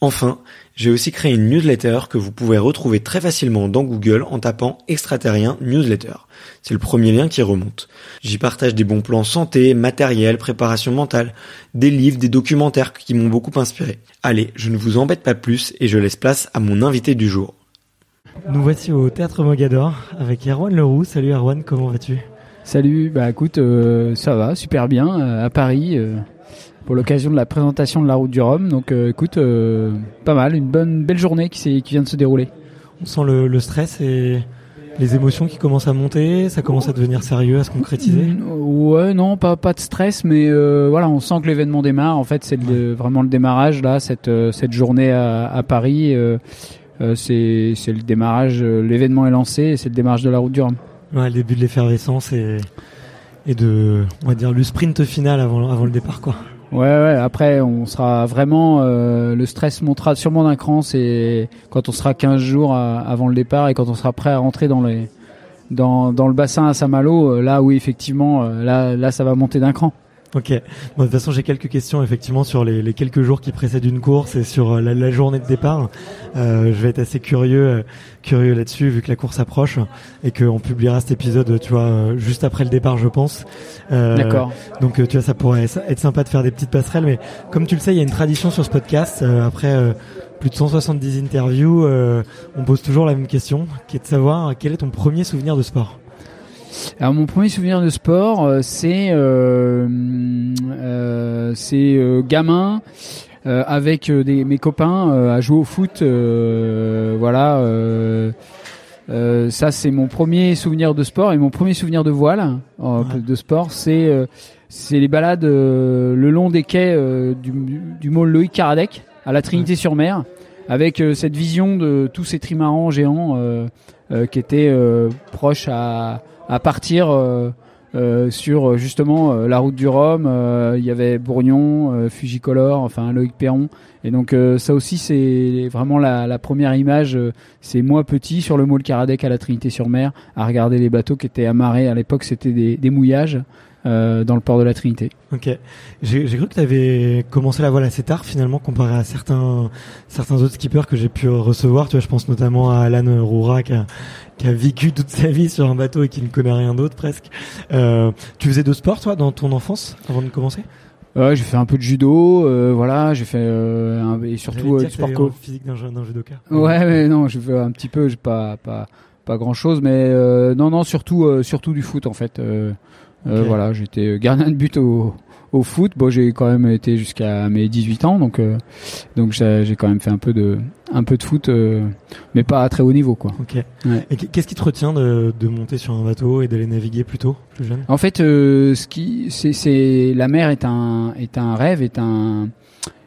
Enfin, j'ai aussi créé une newsletter que vous pouvez retrouver très facilement dans Google en tapant extraterrien newsletter. C'est le premier lien qui remonte. J'y partage des bons plans santé, matériel, préparation mentale, des livres, des documentaires qui m'ont beaucoup inspiré. Allez, je ne vous embête pas plus et je laisse place à mon invité du jour. Nous voici au Théâtre Mogador avec Erwan Leroux. Salut Erwan, comment vas-tu? Salut, bah écoute, euh, ça va, super bien, euh, à Paris. Euh, pour l'occasion de la présentation de la route du Rhum. Donc euh, écoute, euh, pas mal, une bonne belle journée qui, qui vient de se dérouler. On sent le, le, stress et les émotions qui commencent à monter, ça commence à devenir sérieux, à se concrétiser. Mm, ouais, non, pas pas de stress, mais euh, voilà, on sent que l'événement démarre. En fait, c'est vraiment le démarrage là, cette cette journée à, à Paris. c'est c'est le démarrage, l'événement est lancé, et c'est le démarrage de la route du Rhum. Ouais, le début de l'effervescence et et de on va dire le sprint final avant avant le départ quoi. Ouais, ouais. Après, on sera vraiment. Euh, le stress montera sûrement d'un cran. C'est quand on sera 15 jours avant le départ et quand on sera prêt à rentrer dans les dans, le bassin à Saint-Malo. Euh, là, oui, effectivement, euh, là, là, ça va monter d'un cran. Ok. Bon, de toute façon, j'ai quelques questions effectivement sur les, les, quelques jours qui précèdent une course et sur euh, la, la journée de départ. Euh, je vais être assez curieux, euh, curieux là-dessus vu que la course approche et qu'on publiera cet épisode, tu vois, juste après le départ, je pense. Euh, D'accord. Donc, tu vois, ça pourrait être sympa de faire des petites passerelles, mais comme tu le sais, il y a une tradition sur ce podcast. après plus de 170 interviews, on pose toujours la même question, qui est de savoir quel est ton premier souvenir de sport? Alors mon premier souvenir de sport, euh, c'est euh, euh, c'est gamin avec des, mes copains à jouer au foot. voilà. ça c'est mon premier souvenir de sport et mon premier souvenir de voile de sport c'est c'est les balades le long des quais du, du mall Loïc Karadec à la Trinité-sur-Mer avec cette vision de tous ces trimarans géants qui étaient proches à à partir euh, euh, sur justement euh, la route du Rhum. Il y avait Bourgnon, Fujicolor, enfin Loïc Perron. Et donc ça aussi c'est vraiment la, la, première image. c'est moi petit sur le môle Caradec à la Trinité-sur-Mer à regarder les bateaux qui étaient amarrés. À l'époque c'était des mouillages. Euh, dans le port de la Trinité. Ok. J'ai cru que tu avais commencé la voile assez tard finalement comparé à certains certains autres skippers que j'ai pu recevoir. Tu vois, je pense notamment à Alan Roura qui a, qui a vécu toute sa vie sur un bateau et qui ne connaît rien d'autre presque. Euh, tu faisais de sport toi dans ton enfance avant de commencer? Ouais, j'ai fait un peu de judo, euh, voilà, j'ai fait euh, un, et surtout du sport co. physique d'un judoka. Ouais, mais non, je fais un petit peu, j'ai pas pas pas grand chose, mais non non surtout surtout du foot en fait. Euh, voilà, j'étais gardien de but au, au foot. Bon, j'ai quand même été jusqu'à mes 18 ans, donc euh, donc j'ai quand même fait un peu de un peu de foot, euh, mais pas à très haut niveau, quoi. Ok. Et qu'est-ce qui te retient de, de monter sur un bateau et d'aller naviguer plutôt plus jeune? En fait, euh, ce qui c'est la mer est un est un rêve, est un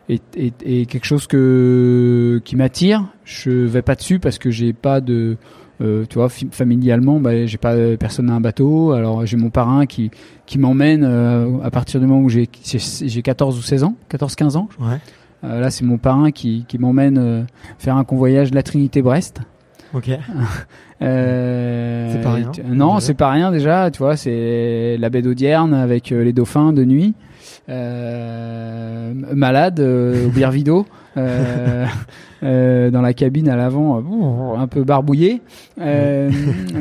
est, est, quelque chose que qui m'attire. Je vais pas dessus parce que j'ai pas de euh, tu vois, familialement, bah, j'ai pas personne à un bateau. Alors j'ai mon parrain qui qui m'emmène euh, à partir du moment où j'ai j'ai 14 ou 16 ans, 14-15 ans. Ouais. Euh, là, c'est mon parrain qui qui m'emmène euh, faire un convoyage de la Trinité Brest. Ok. Euh, c'est pas rien. Non, c'est pas rien déjà. Tu vois, c'est la baie d'Audierne avec les dauphins de nuit. malade, au Birvido. Euh, dans la cabine à l'avant, euh, un peu barbouillé. Euh,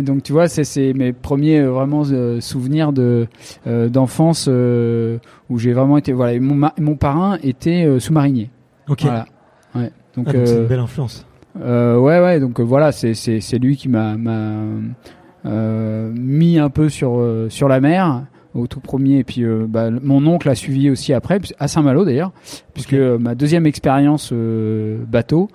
donc tu vois, c'est mes premiers vraiment souvenirs de d'enfance où j'ai vraiment été. Voilà, mon, mon parrain était sous-marinier. Ok. Voilà. Ouais. Donc, ah, c'est une belle influence. Ouais, ouais. Donc voilà, c'est c'est c'est lui qui m'a mis un peu sur sur la mer au tout premier. Et puis euh, bah, mon oncle a suivi aussi après, à Saint-Malo d'ailleurs, puisque euh, ma deuxième expérience euh, bateau,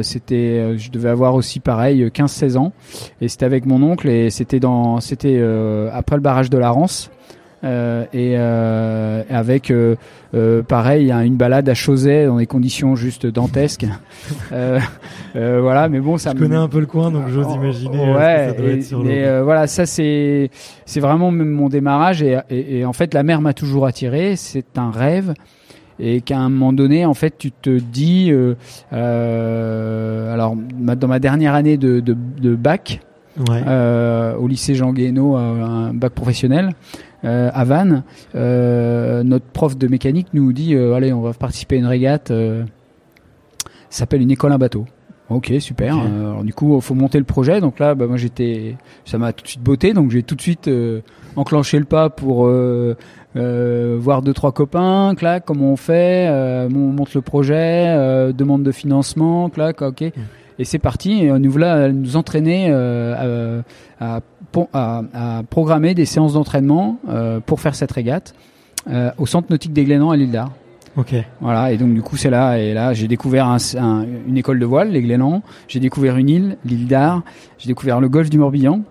c'était, je devais avoir aussi pareil 15-16 ans, et c'était avec mon oncle et c'était dans, c'était après le barrage de la Rance. Euh, et euh, avec euh, pareil une balade à Chauzet dans des conditions juste dantesques. voilà, mais bon, ça. Je connais un peu le coin, donc j'ose oh, imaginer. Ouais, ça doit être sur mais voilà, ça c'est c'est vraiment mon démarrage et, et, et en fait la mer m'a toujours attiré. C'est un rêve et qu'à un moment donné, en fait, tu te dis, alors dans ma dernière année de, de, de bac, ouais. au lycée Jean Guénaud, un bac professionnel, euh, à Vannes, euh, notre prof de mécanique nous dit euh, allez, on va participer à une régate. ça s'appelle une école à bateau. Ok, super. alors du coup, il faut monter le projet. Donc là, bah, moi j'étais, ça m'a tout de suite botté. Donc j'ai tout de suite enclenché le pas pour voir deux trois copains. Clac, comment on fait On monte le projet, demande de financement. Clac, ok. Et c'est parti. Et nous voilà nous entraîner à, à à, à, programmer des séances d'entraînement euh, pour faire cette régate euh, au centre nautique des Glénans à l'île d'Ar. Ok. Voilà, et donc du coup c'est là, et là j'ai découvert un, une école de voile, les Glénans, j'ai découvert une île, l'île d'Ar, j'ai découvert le golfe du Morbihan,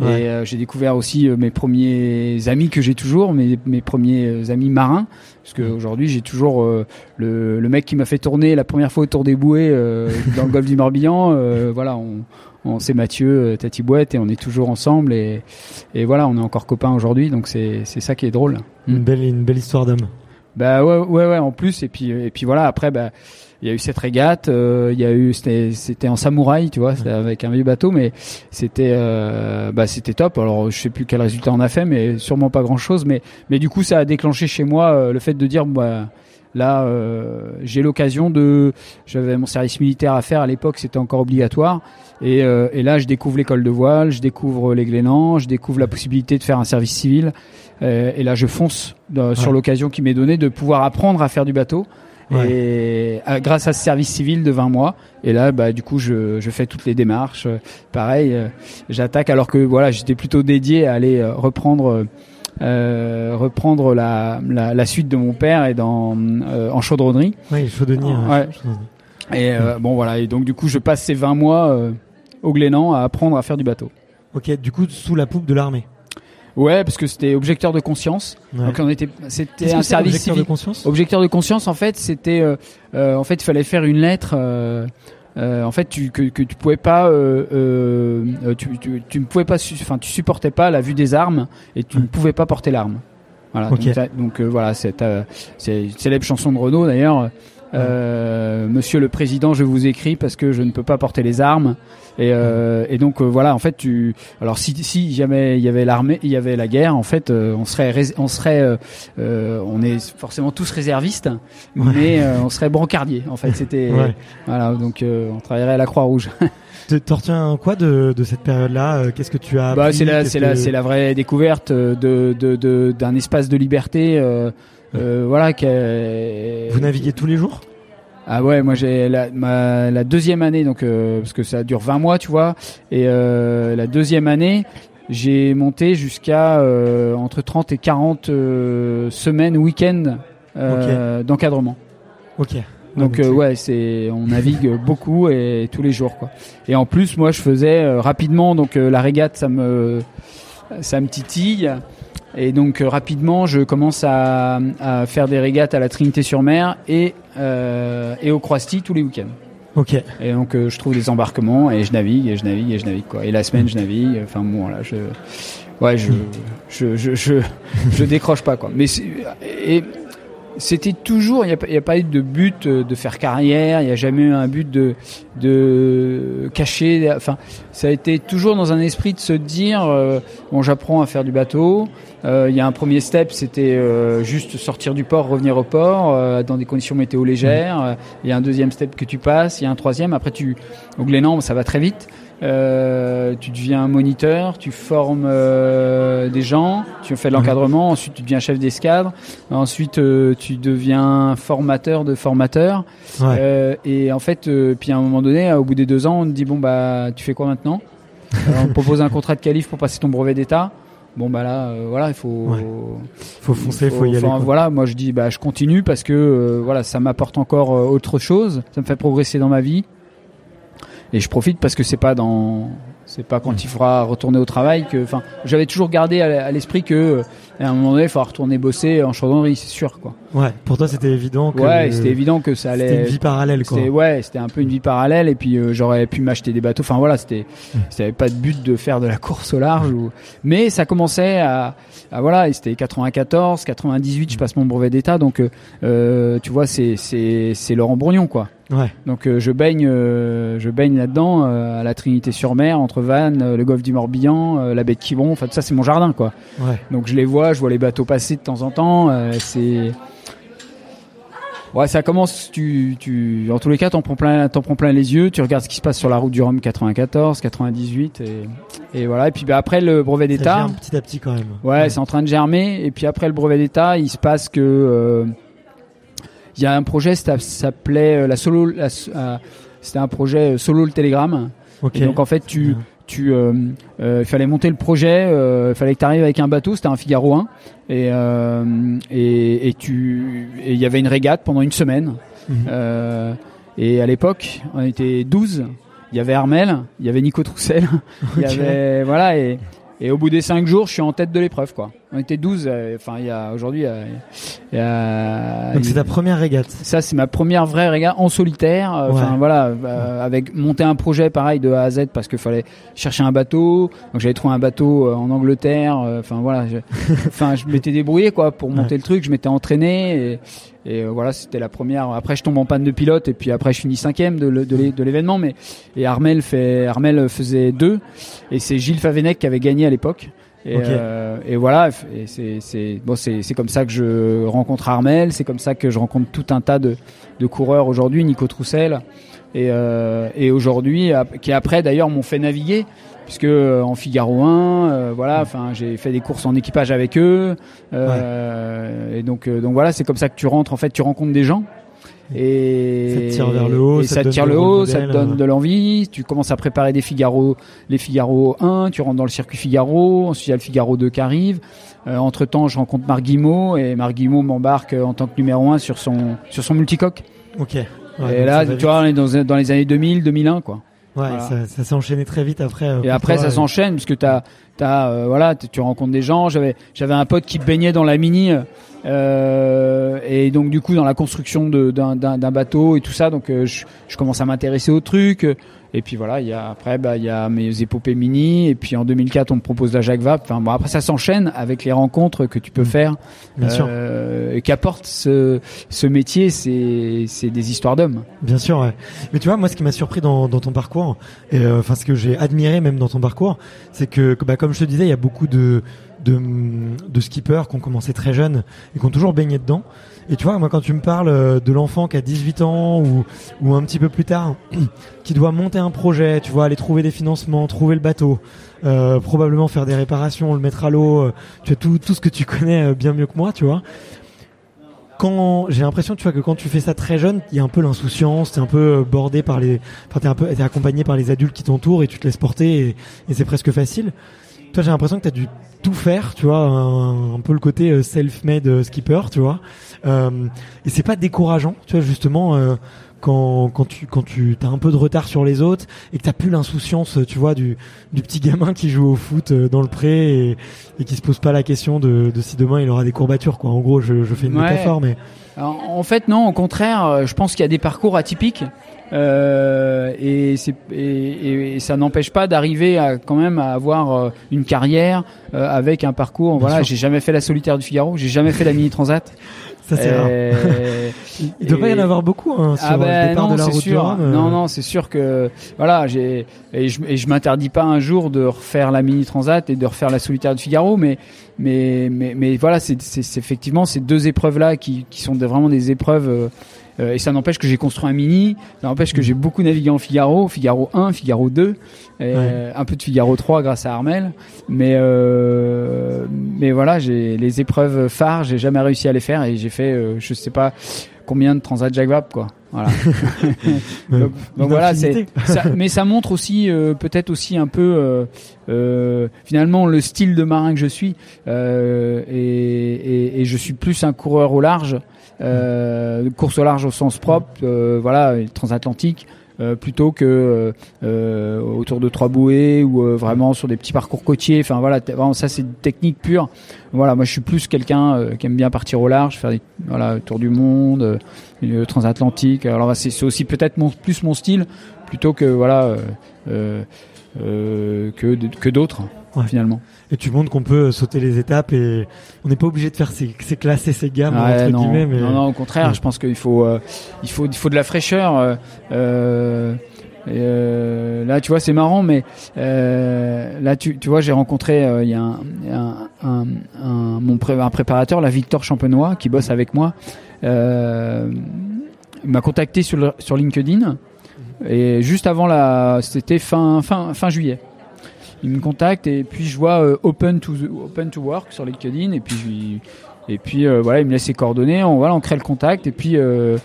et euh, j'ai découvert aussi mes premiers amis que j'ai toujours, mes, mes premiers amis marins, parce qu'aujourd'hui j'ai toujours le, le, mec qui m'a fait tourner la première fois autour des bouées dans le golfe du Morbihan, voilà, on, c'est Mathieu, euh, Tati Boîte et on est toujours ensemble et, et voilà, on est encore copains aujourd'hui, donc c'est ça qui est drôle. Une belle, une belle histoire d'homme. Bah ouais, ouais, ouais, en plus et puis et puis voilà, après bah il y a eu cette régate, euh, il y a eu c'était en samouraï, tu vois, c'était avec un vieux bateau, mais c'était euh, bah c'était top. Alors je sais plus quel résultat on a fait, mais sûrement pas grand chose. Mais mais du coup ça a déclenché chez moi le fait de dire bah Là, euh, j'ai l'occasion de. J'avais mon service militaire à faire à l'époque, c'était encore obligatoire. Et, euh, et, là, je découvre l'école de voile, je découvre les Glénans, je découvre la possibilité de faire un service civil. Euh, et là, je fonce sur l'occasion qui m'est donnée de pouvoir apprendre à faire du bateau. Et grâce à ce service civil de 20 mois, et là, bah, du coup, je, je fais toutes les démarches. Pareil, j'attaque alors que voilà, j'étais plutôt dédié à aller reprendre euh, reprendre la, la, la, suite de mon père et dans euh, en chaudronnerie. Oui, chaudronnier. Ouais. Et euh, bon voilà, et donc du coup je passe ces 20 mois au Glénan à apprendre à faire du bateau. Ok, du coup sous la poupe de l'armée. Ouais, parce que c'était objecteur de conscience. Donc on était, c'était un service objecteur de conscience? Objecteur de conscience, en fait, c'était, en fait, il fallait faire une lettre euh, en fait, tu, que, que tu pouvais pas, euh, euh, tu, tu, tu, ne pouvais pas, enfin, tu supportais pas la vue des armes et tu ne pouvais pas porter l'arme. Voilà. Donc, donc voilà, c'est une célèbre chanson de Renault d'ailleurs. Euh, Monsieur le Président, je vous écris parce que je ne peux pas porter les armes. Et, euh, et donc euh, voilà, en fait, tu. Alors si, si jamais il y avait l'armée, il y avait la guerre, en fait, euh, on serait, on serait, on est forcément tous réservistes, mais on serait brancardier. En fait, c'était voilà, donc on travaillerait à la Croix Rouge. T'en retiens quoi de, de cette période-là Qu'est-ce que tu as bah, c'est la, c'est la, c'est la vraie découverte de, de, de d'un espace de liberté. Euh, euh, voilà. Vous naviguez tous les jours? Ah ouais, moi j'ai la, la deuxième année, donc euh, parce que ça dure 20 mois, tu vois, et euh, la deuxième année, j'ai monté jusqu'à euh, entre 30 et 40 euh, semaines, week-ends euh, d'encadrement. Ok. Donc euh, ouais, c'est on navigue beaucoup et tous les jours quoi. Et en plus, moi, je faisais euh, rapidement donc euh, la régate, ça me ça me titille. Et donc euh, rapidement, je commence à, à faire des régates à la Trinité-sur-Mer et euh, et au Croisty tous les week-ends. Ok. Et donc euh, je trouve des embarquements et je navigue et je navigue et je navigue quoi. Et la semaine je navigue. Enfin bon là je ouais je je je je, je décroche pas quoi. Mais et c'était toujours il y a, pas- a eu de but euh, de faire carrière. Il y a jamais eu un but de de cacher. Enfin ça a été toujours dans un esprit de se dire euh, bon j'apprends à faire du bateau. Euh, Il y a un premier step, c'était euh, juste sortir du port, revenir au port dans des conditions météo légères. Euh, Il y a un deuxième step que tu passes, il y a un troisième. Après, tu au Glénan, ça va très vite. Euh, tu deviens un moniteur, tu formes euh, des gens, tu fais de l'encadrement. Ensuite, tu deviens chef d'escadre. Ensuite, euh, tu deviens formateur de formateurs. Ouais. Et en fait, puis à un moment donné, au bout des deux ans, on te dit bon bah, tu fais quoi maintenant? Alors, On te propose un contrat de qualif pour passer ton brevet d'état. Bon bah là, voilà, il faut. Ouais. Faut foncer, faut y aller. Quoi. voilà, moi je dis bah je continue parce que voilà, ça m'apporte encore autre chose, ça me fait progresser dans ma vie. Et je profite parce que c'est pas dans c'est pas quand il faudra retourner au travail que enfin, j'avais toujours gardé à l'esprit que euh, à un moment donné, il faudra retourner bosser en chandonnerie, c'est sûr quoi. Ouais. Pour toi, c'était évident que. Ouais, c'était évident que ça C'était allait une vie parallèle, quoi. c'était ouais, c'était un peu une vie parallèle et puis euh, j'aurais pu m'acheter des bateaux. Enfin voilà, c'était c'était pas de but de faire de la course au large ou mais ça commençait à, à voilà, et c'était 94, 98, je passe mon brevet d'état donc euh, euh, tu vois c'est c'est c'est Laurent Bourgnon quoi. Ouais. Donc euh, je baigne euh, je baigne là-dedans euh, à la Trinité-sur-Mer entre Vannes, le golfe du Morbihan, la baie de Quiberon, enfin tout ça c'est mon jardin quoi. Ouais. Donc je les vois, je vois les bateaux passer de temps en temps. c'est ouais, ça commence. Tu, tu, en tous les cas, t'en prends plein, t'en prends plein les yeux. Tu regardes ce qui se passe sur la route du Rhum 94, 98, et, et voilà. Et puis bah, après le brevet Ça d'état, germe petit à petit quand même. ouais, c'est en train de germer. Et puis après le brevet d'état, il se passe que il y a un projet, ça s'appelait euh, la solo. la- euh, c'était un projet euh, solo le. Et donc en fait, tu, tu, euh, euh, il fallait monter le projet, euh, il fallait que tu arrives avec un bateau, c'était un Figaro 1, et et, et tu, et il y avait une régate pendant une semaine. Mhm. Et à l'époque, on était 12. Il y avait Armel, il y avait Nico Troussel, il y avait voilà et et au bout des 5 jours, je suis en tête de l'épreuve quoi. On était 12. euh, Enfin, il y a aujourd'hui, il y a- il y a- Donc c'est ta première régate. ça, c'est ma première vraie régate en solitaire. euh, Enfin Ouais. voilà, euh, avec monter un projet pareil de A à Z parce qu'il fallait chercher un bateau. Donc j'avais trouvé un bateau euh, en Angleterre. euh, Enfin voilà, je, enfin je m'étais débrouillé quoi pour monter le truc. Je m'étais entraîné et, et euh, voilà, c'était la première. Après je tombe en panne de pilote et puis après je finis cinquième de, l'événement. Mais et Armel fait, Armel faisait deux et c'est Gilles Favenec qui avait gagné à l'époque. Et, euh, et voilà, et c'est bon, comme ça que je rencontre Armel, c'est comme ça que je rencontre tout un tas de de coureurs aujourd'hui, Nico Troussel, et euh, et aujourd'hui, qui après d'ailleurs m'ont fait naviguer, puisque euh, en Figaro 1, euh, voilà, enfin j'ai fait des courses en équipage avec eux, et donc donc voilà, c'est comme ça que tu rentres, en fait, tu rencontres des gens. Et Ça te tire vers le haut, et ça ça te tire donne le des haut, rôles ça te modèles, donne euh. de l'envie. Tu commences à préparer des Figaro, les Figaro 1, tu rentres dans le circuit Figaro, ensuite il y a le Figaro 2 qui arrive. entre temps, je rencontre Marc et Marc m'embarque euh, en tant que numéro 1 sur son sur son multicoque. Ok. Ouais, et là, tu vois, on est dans, dans les années 2000, 2001 quoi. Ouais, Voilà. ça, ça s'est enchaîné très vite après. euh, Et après, toi, ça euh, s'enchaîne parce que t'as, t'as, euh, voilà, tu rencontres des gens. J'avais, j'avais un pote qui baignait dans la mini, euh, et donc du coup dans la construction d'un, bateau et tout ça. Donc euh, je, je commence à m'intéresser au truc. Et puis voilà, il y a après, bah il y a mes épopées mini. Et puis en 2004, on me propose la Jacques Vabre. Enfin bon, après ça s'enchaîne avec les rencontres que tu peux faire, Bien sûr. euh, et qu'apporte ce, ce métier. C'est, c'est des histoires d'hommes. Bien sûr, ouais. Mais tu vois, moi, ce qui m'a surpris dans, dans ton parcours, et euh, enfin ce que j'ai admiré même dans ton parcours, c'est que, que, bah, comme je te disais, il y a beaucoup de de, de skippers qui ont commencé très jeunes et qui ont toujours baigné dedans. Et tu vois, moi, quand tu me parles euh, de l'enfant qui a 18 ans ou, ou un petit peu plus tard, qui doit monter un projet, tu vois, aller trouver des financements, trouver le bateau, euh, probablement faire des réparations, le mettre à l'eau, euh, tu as tout, tout ce que tu connais euh, bien mieux que moi, tu vois quand j'ai l'impression tu vois que quand tu fais ça très jeune il y a un peu l'insouciance t'es un peu bordé par les enfin t'es un peu t'es accompagné par les adultes qui t'entourent et tu te laisses porter et, et c'est presque facile toi j'ai l'impression que tu as dû tout faire, tu vois, un, peu le côté euh, self-made skipper, tu vois. Euh, et c'est pas décourageant, tu vois, justement. Euh, quand, quand tu quand tu as un peu de retard sur les autres et que t'as plus l'insouciance tu vois du, du petit gamin qui joue au foot dans le pré et, et qui se pose pas la question de, de si demain il aura des courbatures quoi en gros je, je fais une métaphore mais en fait non au contraire je pense qu'il y a des parcours atypiques euh, et, et, et, ça n'empêche pas d'arriver à quand même à avoir euh, une carrière euh, avec un parcours. voilà, j'ai jamais fait la solitaire du Figaro, j'ai jamais fait la mini transat. Ça c'est rare. Il doit pas y en avoir beaucoup hein, sur ah ben, le départ non, de la route sûr. Non, non, c'est sûr que voilà, j'ai et je, et je m'interdis pas un jour de refaire la mini transat et de refaire la solitaire du Figaro, mais mais mais, mais voilà, c'est effectivement ces deux épreuves là qui, qui sont vraiment des épreuves euh, et ça n'empêche que j'ai construit un mini, ça n'empêche que j'ai beaucoup navigué en Figaro, Figaro 1, Figaro 2, euh, un peu de Figaro 3 grâce à Armel. Mais, euh, mais voilà, j'ai les épreuves phares, j'ai jamais réussi à les faire et j'ai fait, euh, je sais pas combien de Transat Jacques quoi. Voilà. donc, voilà, c'est. mais ça montre aussi euh, peut-être aussi un peu euh, euh, finalement le style de marin que je suis et, et, et, je suis plus un coureur au large course au large au sens propre, euh, voilà, transatlantique. Euh, plutôt que euh, autour de trois bouées ou vraiment sur des petits parcours côtiers. Enfin voilà, vraiment, ça c'est une technique pure. Voilà, moi je suis plus quelqu'un qui aime bien partir au large, faire des voilà tour du monde, transatlantique. Alors c'est aussi peut-être plus mon style plutôt que voilà que que d'autres finalement et tu montres qu'on peut sauter les étapes et on n'est pas obligé de faire ces, ces classes et ces gammes entre non. guillemets. Mais... Non, non, au contraire, je pense qu'il faut, euh, il faut, il faut de la fraîcheur. Euh, euh, euh là, tu vois, c'est marrant, mais euh, là, tu, tu vois, j'ai rencontré il y a un, un, un, un mon pré un préparateur, la Victor Champenois, qui bosse avec moi. il m'a contacté sur, sur LinkedIn et juste avant la, c'était fin, fin, fin juillet. Il me contacte et puis je vois euh, open to open to work sur LinkedIn et puis et puis euh, voilà il me laisse ses coordonnées. On crée le contact et puis euh,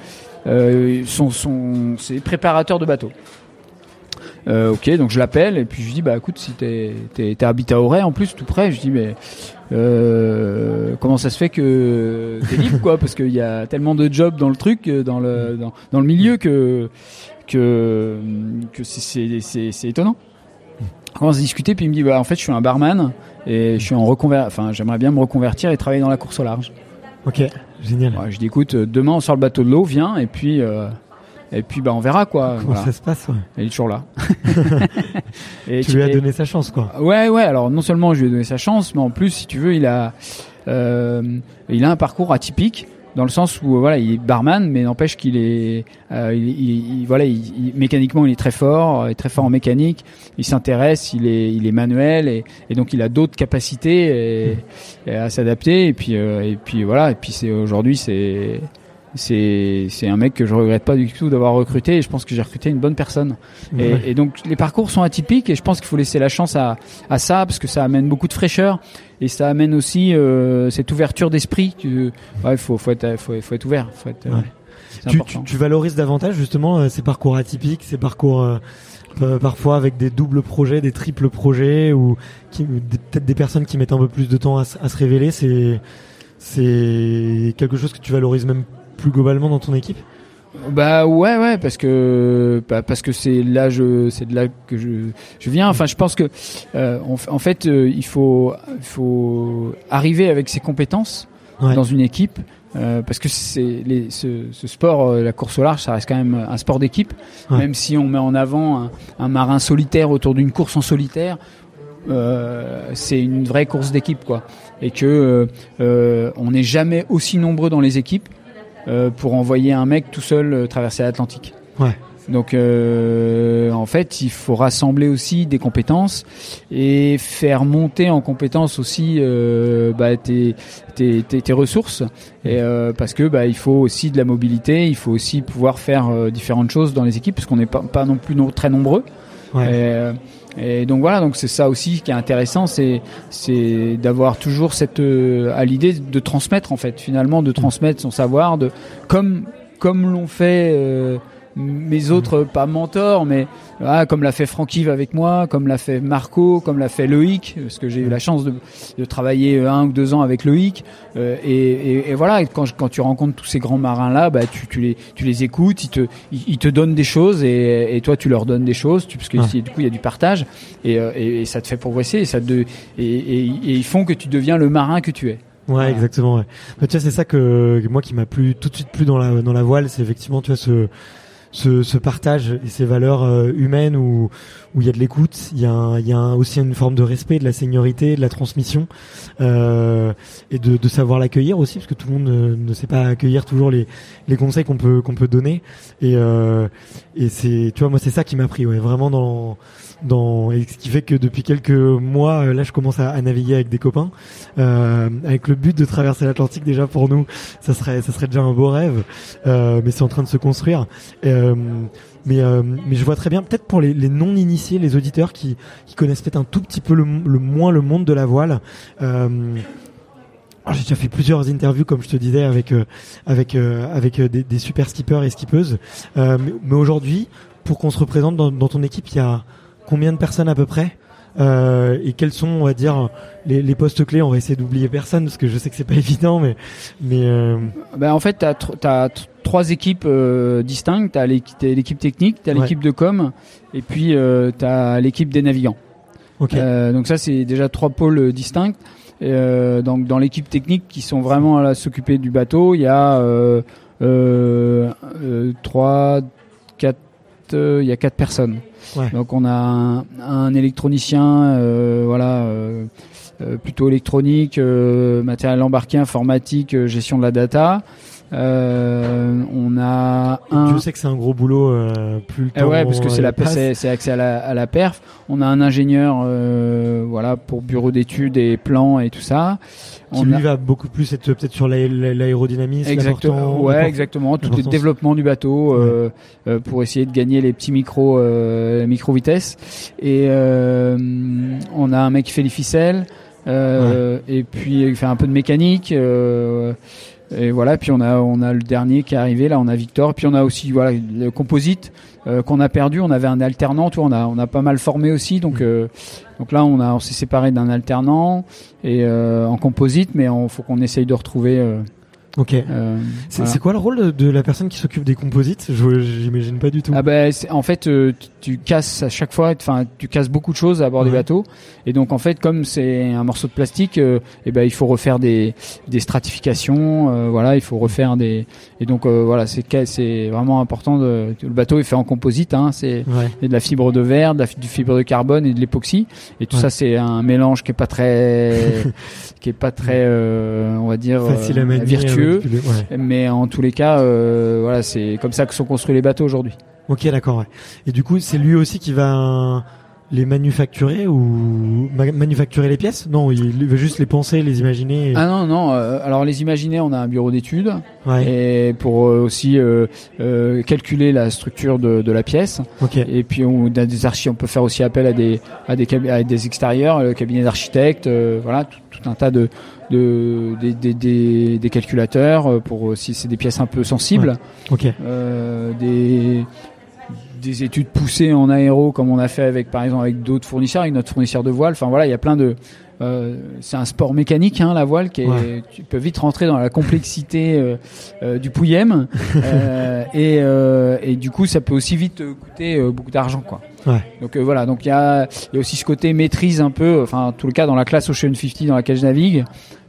son, son c'est préparateur de bateau. Ok donc je l'appelle et puis je lui dis bah écoute si t'es t'es, t'es habité à Auray en plus tout près je dis mais comment ça se fait que t'es libre quoi? Parce qu'il y a tellement de jobs dans le truc dans le dans le milieu que que que c'est, étonnant on se discuter, puis il me dit bah en fait je suis un barman et je suis en reconver enfin j'aimerais bien me reconvertir et travailler dans la course au large. Ok, génial. je dis écoute, euh, demain on sort le bateau de l'eau, viens et puis euh, et puis bah on verra quoi. Comment ça se passe ouais. il est toujours là. et tu, lui as donné sa chance quoi. Ouais ouais, alors non seulement je lui ai donné sa chance, mais en plus si tu veux il a euh, il a un parcours atypique dans le sens où voilà il est barman mais n'empêche qu'il est euh, il, voilà il, mécaniquement il est très fort il est très fort en mécanique. Il s'intéresse il est il est manuel et, et donc il a d'autres capacités et, à s'adapter. Et puis euh, et puis voilà et puis c'est aujourd'hui c'est c'est c'est un mec que je regrette pas du tout d'avoir recruté et je pense que j'ai recruté une bonne personne. Et, et, donc les parcours sont atypiques et je pense qu'il faut laisser la chance à à ça parce que ça amène beaucoup de fraîcheur et ça amène aussi euh, cette ouverture d'esprit que ouais faut faut être faut, faut être ouvert faut être, tu, tu, tu, valorises davantage justement euh, ces parcours atypiques ces parcours euh, euh, parfois avec des doubles projets des triples projets ou peut-être des personnes qui mettent un peu plus de temps à, à se révéler c'est c'est quelque chose que tu valorises même plus globalement dans ton équipe bah ouais ouais parce que bah, parce que c'est là je c'est de là que je je viens. Enfin je pense que euh, en fait euh, il faut il faut arriver avec ses compétences dans une équipe euh, parce que c'est ce, ce, sport la course au large ça reste quand même un sport d'équipe. Même si on met en avant un, un marin solitaire autour d'une course en solitaire euh, c'est une vraie course d'équipe quoi. Et que on n'est jamais aussi nombreux dans les équipes pour envoyer un mec tout seul euh, traverser l'Atlantique. Ouais. Donc euh, en fait, il faut rassembler aussi des compétences et faire monter en compétences aussi euh, bah, tes, tes, tes, tes, ressources. Et, euh, parce que bah, il faut aussi de la mobilité, il faut aussi pouvoir faire euh, différentes choses dans les équipes parce qu'on n'est pas, pas non plus très nombreux. Ouais. Et, et donc voilà, donc c'est ça aussi qui est intéressant, c'est c'est d'avoir toujours cette euh, à l'idée de transmettre en fait, finalement de transmettre son savoir, de comme comme l'ont fait euh, mes autres pas mentors, mais ah, comme l'a fait Francky avec moi, comme l'a fait Marco, comme l'a fait Loïc, parce que j'ai eu la chance de, de, travailler un ou deux ans avec Loïc. Euh, et, et, et, voilà, quand, quand tu rencontres tous ces grands marins là, bah tu, tu les tu les écoutes, ils te ils, te donnent des choses et, et toi tu leur donnes des choses, tu, parce que du coup il y a du partage et, et, ça te fait progresser et ça te, et, et, ils font que tu deviens le marin que tu es. Ouais, exactement. Ouais. Bah, tu vois, c'est ça que moi qui m'a plu tout de suite plus dans la dans la voile, c'est effectivement tu vois ce ce, ce partage et ces valeurs euh, humaines où où il y a de l'écoute, il y a, il y a aussi une forme de respect, de la seniorité, de la transmission euh, et de, de savoir l'accueillir aussi parce que tout le monde ne, ne sait pas accueillir toujours les, les conseils qu'on peut qu'on peut donner. Et euh, et c'est tu vois moi c'est ça qui m'a pris ouais vraiment dans dans et ce qui fait que depuis quelques mois euh, là je commence à, naviguer avec des copains. Euh, avec le but de traverser l'Atlantique déjà pour nous ça serait ça serait déjà un beau rêve. Euh, mais c'est en train de se construire. Euh, mais euh, mais je vois très bien peut-être pour les, les non initiés les auditeurs qui qui connaissent peut-être un tout petit peu le, le moins le monde de la voile euh, j'ai déjà fait plusieurs interviews, comme je te disais, avec euh, avec euh, avec des, des, super skippers et skippeuses. Euh, mais, mais aujourd'hui, pour qu'on se représente dans, dans, ton équipe, il y a combien de personnes à peu près euh, et quels sont, on va dire, les, les postes clés On va essayer d'oublier personne parce que je sais que c'est pas évident, mais mais. Euh... Ben en fait, t'as as trois équipes euh, distinctes. T'as l'équipe technique, t'as l'équipe ouais. de com, et puis euh, t'as l'équipe des navigants. Okay. Euh, donc ça, c'est déjà trois pôles distincts. Donc dans l'équipe technique qui sont vraiment à s'occuper du bateau, il y a trois, quatre, il y a quatre personnes. Donc on a un, électronicien, voilà, plutôt électronique, matériel embarqué, informatique, gestion de la data. Euh, on a un. Je sais que c'est un gros boulot. Euh, plus le temps. Eh ouais, parce que c'est la c'est accès à la, à la perf. On a un ingénieur, euh, voilà, pour bureau d'études et plans et tout ça. Qui on lui a... va beaucoup plus être peut-être sur l'aérodynamisme. Exactement. Ouais, exactement. Tout le développement du bateau euh, ouais. pour essayer de gagner les petits micros micro vitesse. Et on a un mec qui fait les ficelles. Ouais. Et puis il fait un peu de mécanique. Euh, et voilà, puis on a on a le dernier qui est arrivé là, on a Victor, puis on a aussi voilà le composite euh, qu'on a perdu, on avait un alternant, tout, on a on a pas mal formé aussi, donc euh, donc là on a on s'est séparé d'un alternant et euh, en composite, mais il faut qu'on essaye de retrouver Ok. Euh, c'est voilà. quoi le rôle de la personne qui s'occupe des composites Je j'imagine pas du tout. Ah ben en fait euh, tu, casses à chaque fois, enfin tu casses beaucoup de choses à bord ouais. des bateaux et donc en fait comme c'est un morceau de plastique, euh, et ben il faut refaire des des stratifications, euh, voilà, il faut refaire des et donc euh, voilà c'est c'est vraiment important de le bateau est fait en composite, hein, c'est ouais. de la fibre de verre, de la du fibre de carbone et de l'époxy et tout ouais. ça c'est un mélange qui est pas très qui est pas très on va dire Facile à manier, Ouais. Mais en tous les cas, euh, voilà, c'est comme ça que sont construits les bateaux aujourd'hui. Ok, d'accord. Ouais. Et du coup, c'est lui aussi qui va les manufacturer ou manufacturer les pièces? Non, il veut juste les penser, les imaginer. Et... Ah non, non. Euh, alors les imaginer, on a un bureau d'études ouais. et pour euh, aussi euh, calculer la structure de, de, la pièce. Okay. Et puis on a des archives, on peut faire aussi appel à des à des, à des extérieurs, le cabinet d'architectes, voilà, tout, tout, un tas de de, des, des, des, des, calculateurs pour si c'est des pièces un peu sensibles. Ouais. Okay. des des études poussées en aéro comme on a fait avec par exemple avec d'autres fournisseurs avec notre fournisseur de voile enfin voilà il y a plein de euh, c'est un sport mécanique hein, la voile qui est, ouais. tu peux vite rentrer dans la complexité euh, euh, du pouillem et, et du coup ça peut aussi vite coûter beaucoup d'argent quoi ouais. donc voilà donc il y a, y a aussi ce côté maîtrise un peu enfin en tout le cas dans la classe Ocean 50 dans laquelle je navigue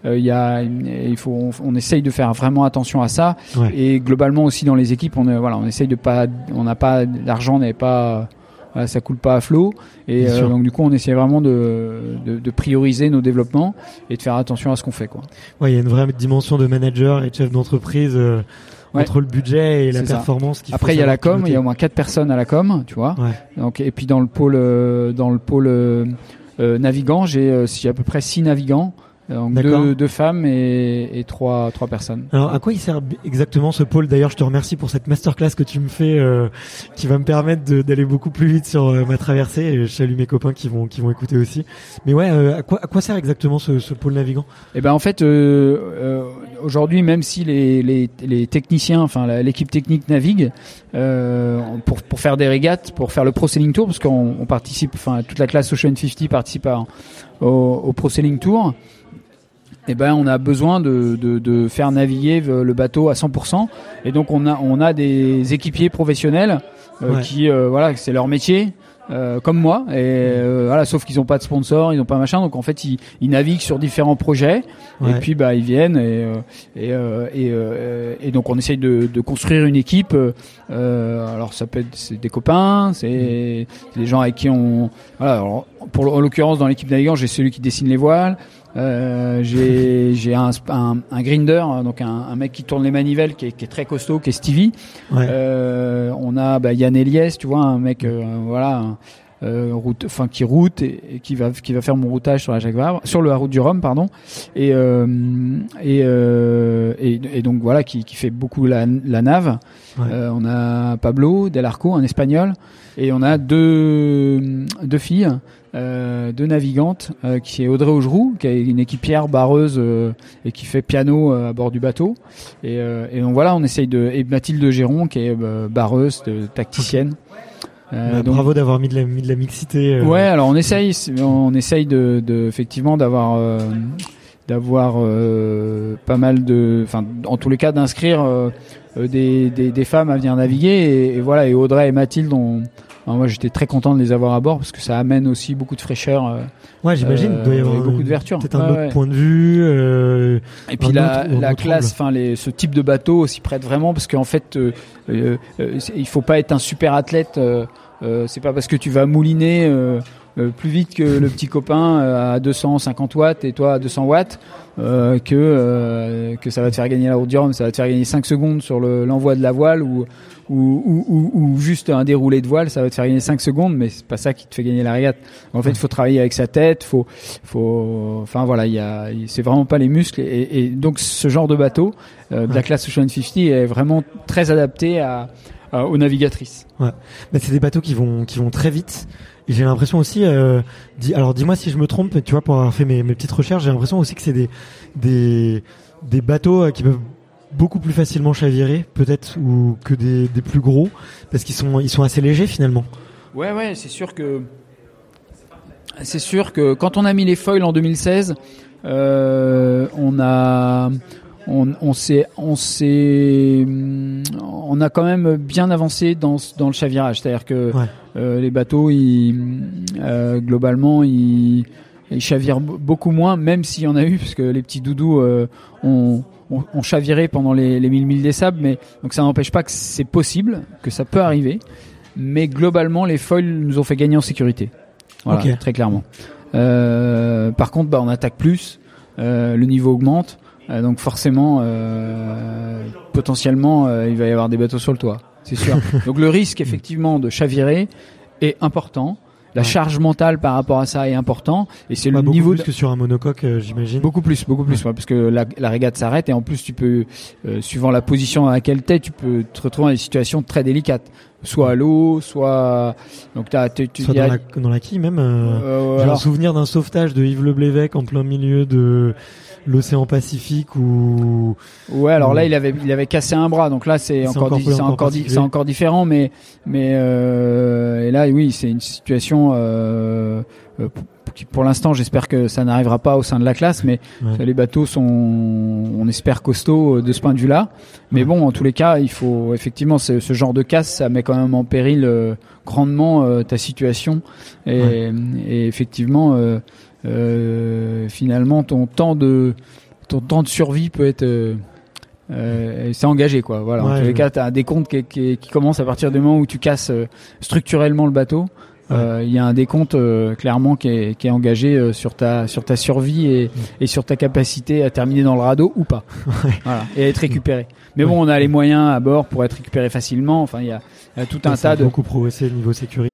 il y a il faut on, on, essaye de faire vraiment attention à ça ouais. et globalement aussi dans les équipes on voilà on essaye de pas on n'a pas l'argent n'est pas voilà, ça coule pas à flot et euh, donc du coup on essaie vraiment de, de, de, prioriser nos développements et de faire attention à ce qu'on fait quoi. Ouais, il y a une vraie dimension de manager et de chef d'entreprise euh, ouais. entre le budget et la performance. Après il y a la com, il y a au moins quatre personnes à la com, tu vois. Ouais. Donc et puis dans le pôle dans le pôle euh, navigant, j'ai à peu près six navigants Donc deux, deux, femmes et, et, trois, trois personnes. Alors à quoi il sert exactement ce pôle? D'ailleurs, je te remercie pour cette masterclass que tu me fais, euh, qui va me permettre d'aller beaucoup plus vite sur euh, ma traversée. Et je salue mes copains qui vont qui vont écouter aussi. Mais ouais, euh, à quoi à quoi sert exactement ce, ce pôle navigant? Eh ben en fait, euh, aujourd'hui, même si les, les, les techniciens, enfin l'équipe technique navigue pour pour faire des régates, pour faire le Pro Sailing Tour, parce qu'on on participe, enfin toute la classe Ocean 50 participe à, au, au Pro Sailing Tour eh ben on a besoin de, de, de, faire naviguer le bateau à 100% et donc on a on a des équipiers professionnels euh, qui euh, voilà c'est leur métier euh, comme moi. Et euh, voilà sauf qu'ils ont pas de sponsor ils ont pas machin. Donc en fait ils, ils naviguent sur différents projets. Et puis bah ils viennent et et, et, et, donc on essaye de, de construire une équipe. Alors ça peut être c'est des copains c'est des gens avec qui on voilà alors, pour en l'occurrence dans l'équipe navigant j'ai celui qui dessine les voiles euh, j'ai j'ai un, un, un, grinder, donc un, un, mec qui tourne les manivelles, qui est, qui est très costaud, qui est Stevie. Ouais. Euh, on a bah, Yann Eliès, tu vois, un mec, euh, voilà, euh, route, enfin qui route et, qui va qui va faire mon routage sur la Jacques Vabre, sur la route du Rhum, pardon. Et euh, et, euh, et, et donc voilà, qui, qui fait beaucoup la, la nave. Ouais. on a Pablo Del Arco, un espagnol, et on a deux deux filles euh, de navigante euh, qui est Audrey Augeroux, qui est une équipière barreuse euh, et qui fait piano à bord du bateau. Et, et, donc voilà, on essaye de et Mathilde Géron qui est barreuse, de, tacticienne. Bah, donc, bravo d'avoir mis de la, mis de la mixité. Ouais, alors on essaye, on essaye de, de effectivement d'avoir d'avoir pas mal de, enfin en tous les cas d'inscrire des, des, des, femmes à venir naviguer et, et, voilà et Audrey et Mathilde ont alors moi, j'étais très content de les avoir à bord parce que ça amène aussi beaucoup de fraîcheur. Euh, ouais, j'imagine. Euh, doit y avoir beaucoup d'ouverture. Peut-être un autre point de vue. Euh, et puis la, la classe, enfin les, ce type de bateau s'y prête vraiment parce qu'en fait, euh, euh, il faut pas être un super athlète. c'est pas parce que tu vas mouliner plus vite que le petit copain à 250 watts et toi à 200 watts euh, que que ça va te faire gagner la route du Rhum, ça va te faire gagner 5 secondes sur l'envoi de la voile ou ou, ou, ou, juste un déroulé de voile, ça va te faire gagner 5 secondes, mais c'est pas ça qui te fait gagner la régate. En fait, il faut travailler avec sa tête, faut, faut, enfin voilà, il y a, c'est vraiment pas les muscles. Et, et, donc, ce genre de bateau euh, de la classe Ocean 50 est vraiment très adapté à, aux navigatrices. Ouais, mais c'est des bateaux qui vont, qui vont très vite. J'ai l'impression aussi, euh, alors dis-moi si je me trompe, tu vois, pour avoir fait mes, mes petites recherches, j'ai l'impression aussi que c'est des, des, des bateaux euh, qui peuvent beaucoup plus facilement chavirer, peut-être, ou que des, des, plus gros, parce qu'ils sont, ils sont assez légers finalement. Ouais, ouais, c'est sûr que c'est sûr que quand on a mis les foils en 2016, euh, on a on, on s'est on s'est on a quand même bien avancé dans dans le chavirage, c'est-à-dire que ouais. euh, les bateaux, ils, euh, globalement, ils, ils chavirent beaucoup moins, même s'il y en a eu, parce que les petits doudous euh, ont on, on chavirait pendant les, les 1000 milles des sables, mais donc ça n'empêche pas que c'est possible, que ça peut arriver. Mais globalement, les foils nous ont fait gagner en sécurité. Voilà, okay. très clairement. Par contre, bah, on attaque plus, le niveau augmente, euh, donc forcément, euh, potentiellement, euh, il va y avoir des bateaux sur le toit, c'est sûr. donc le risque effectivement de chavirer est important. La ouais. charge mentale par rapport à ça est important et c'est le beaucoup niveau plus de... que sur un monocoque, euh, j'imagine. Beaucoup plus, beaucoup plus, ouais. parce que la, la régate s'arrête et en plus tu peux, euh, suivant la position dans laquelle t'es, tu peux te retrouver dans des situations très délicates, soit à l'eau, soit donc t'as, tu, tu, soit dans, a... la, dans la quille même. Euh, J'ai un souvenir d'un sauvetage de Yves Le Blévec en plein milieu de l'océan Pacifique ou ouais alors ou... là il avait il avait cassé un bras donc là c'est encore encore, c'est encore, c'est encore différent mais mais euh, et là oui c'est une situation euh, qui pour l'instant j'espère que ça n'arrivera pas au sein de la classe mais ouais. les bateaux sont on espère costauds de ce point de vue là mais ouais. bon en tous les cas il faut effectivement ce, ce, genre de casse ça met quand même en péril euh, grandement euh, ta situation et, ouais. et effectivement euh, euh, finalement ton temps de ton temps de survie peut être euh, euh, c'est engagé quoi. Voilà. Ouais, en tous les cas tu as des comptes qui, qui, qui, commencent à partir du moment où tu casses euh, structurellement le bateau. Il ouais. y a un décompte clairement qui est, qui est engagé sur ta sur ta survie et, et, sur ta capacité à terminer dans le radeau ou pas. Voilà, et à être récupéré. Mais bon on a les moyens à bord pour être récupéré facilement. Enfin il y a, y a, tout un tas de beaucoup progressé niveau sécurité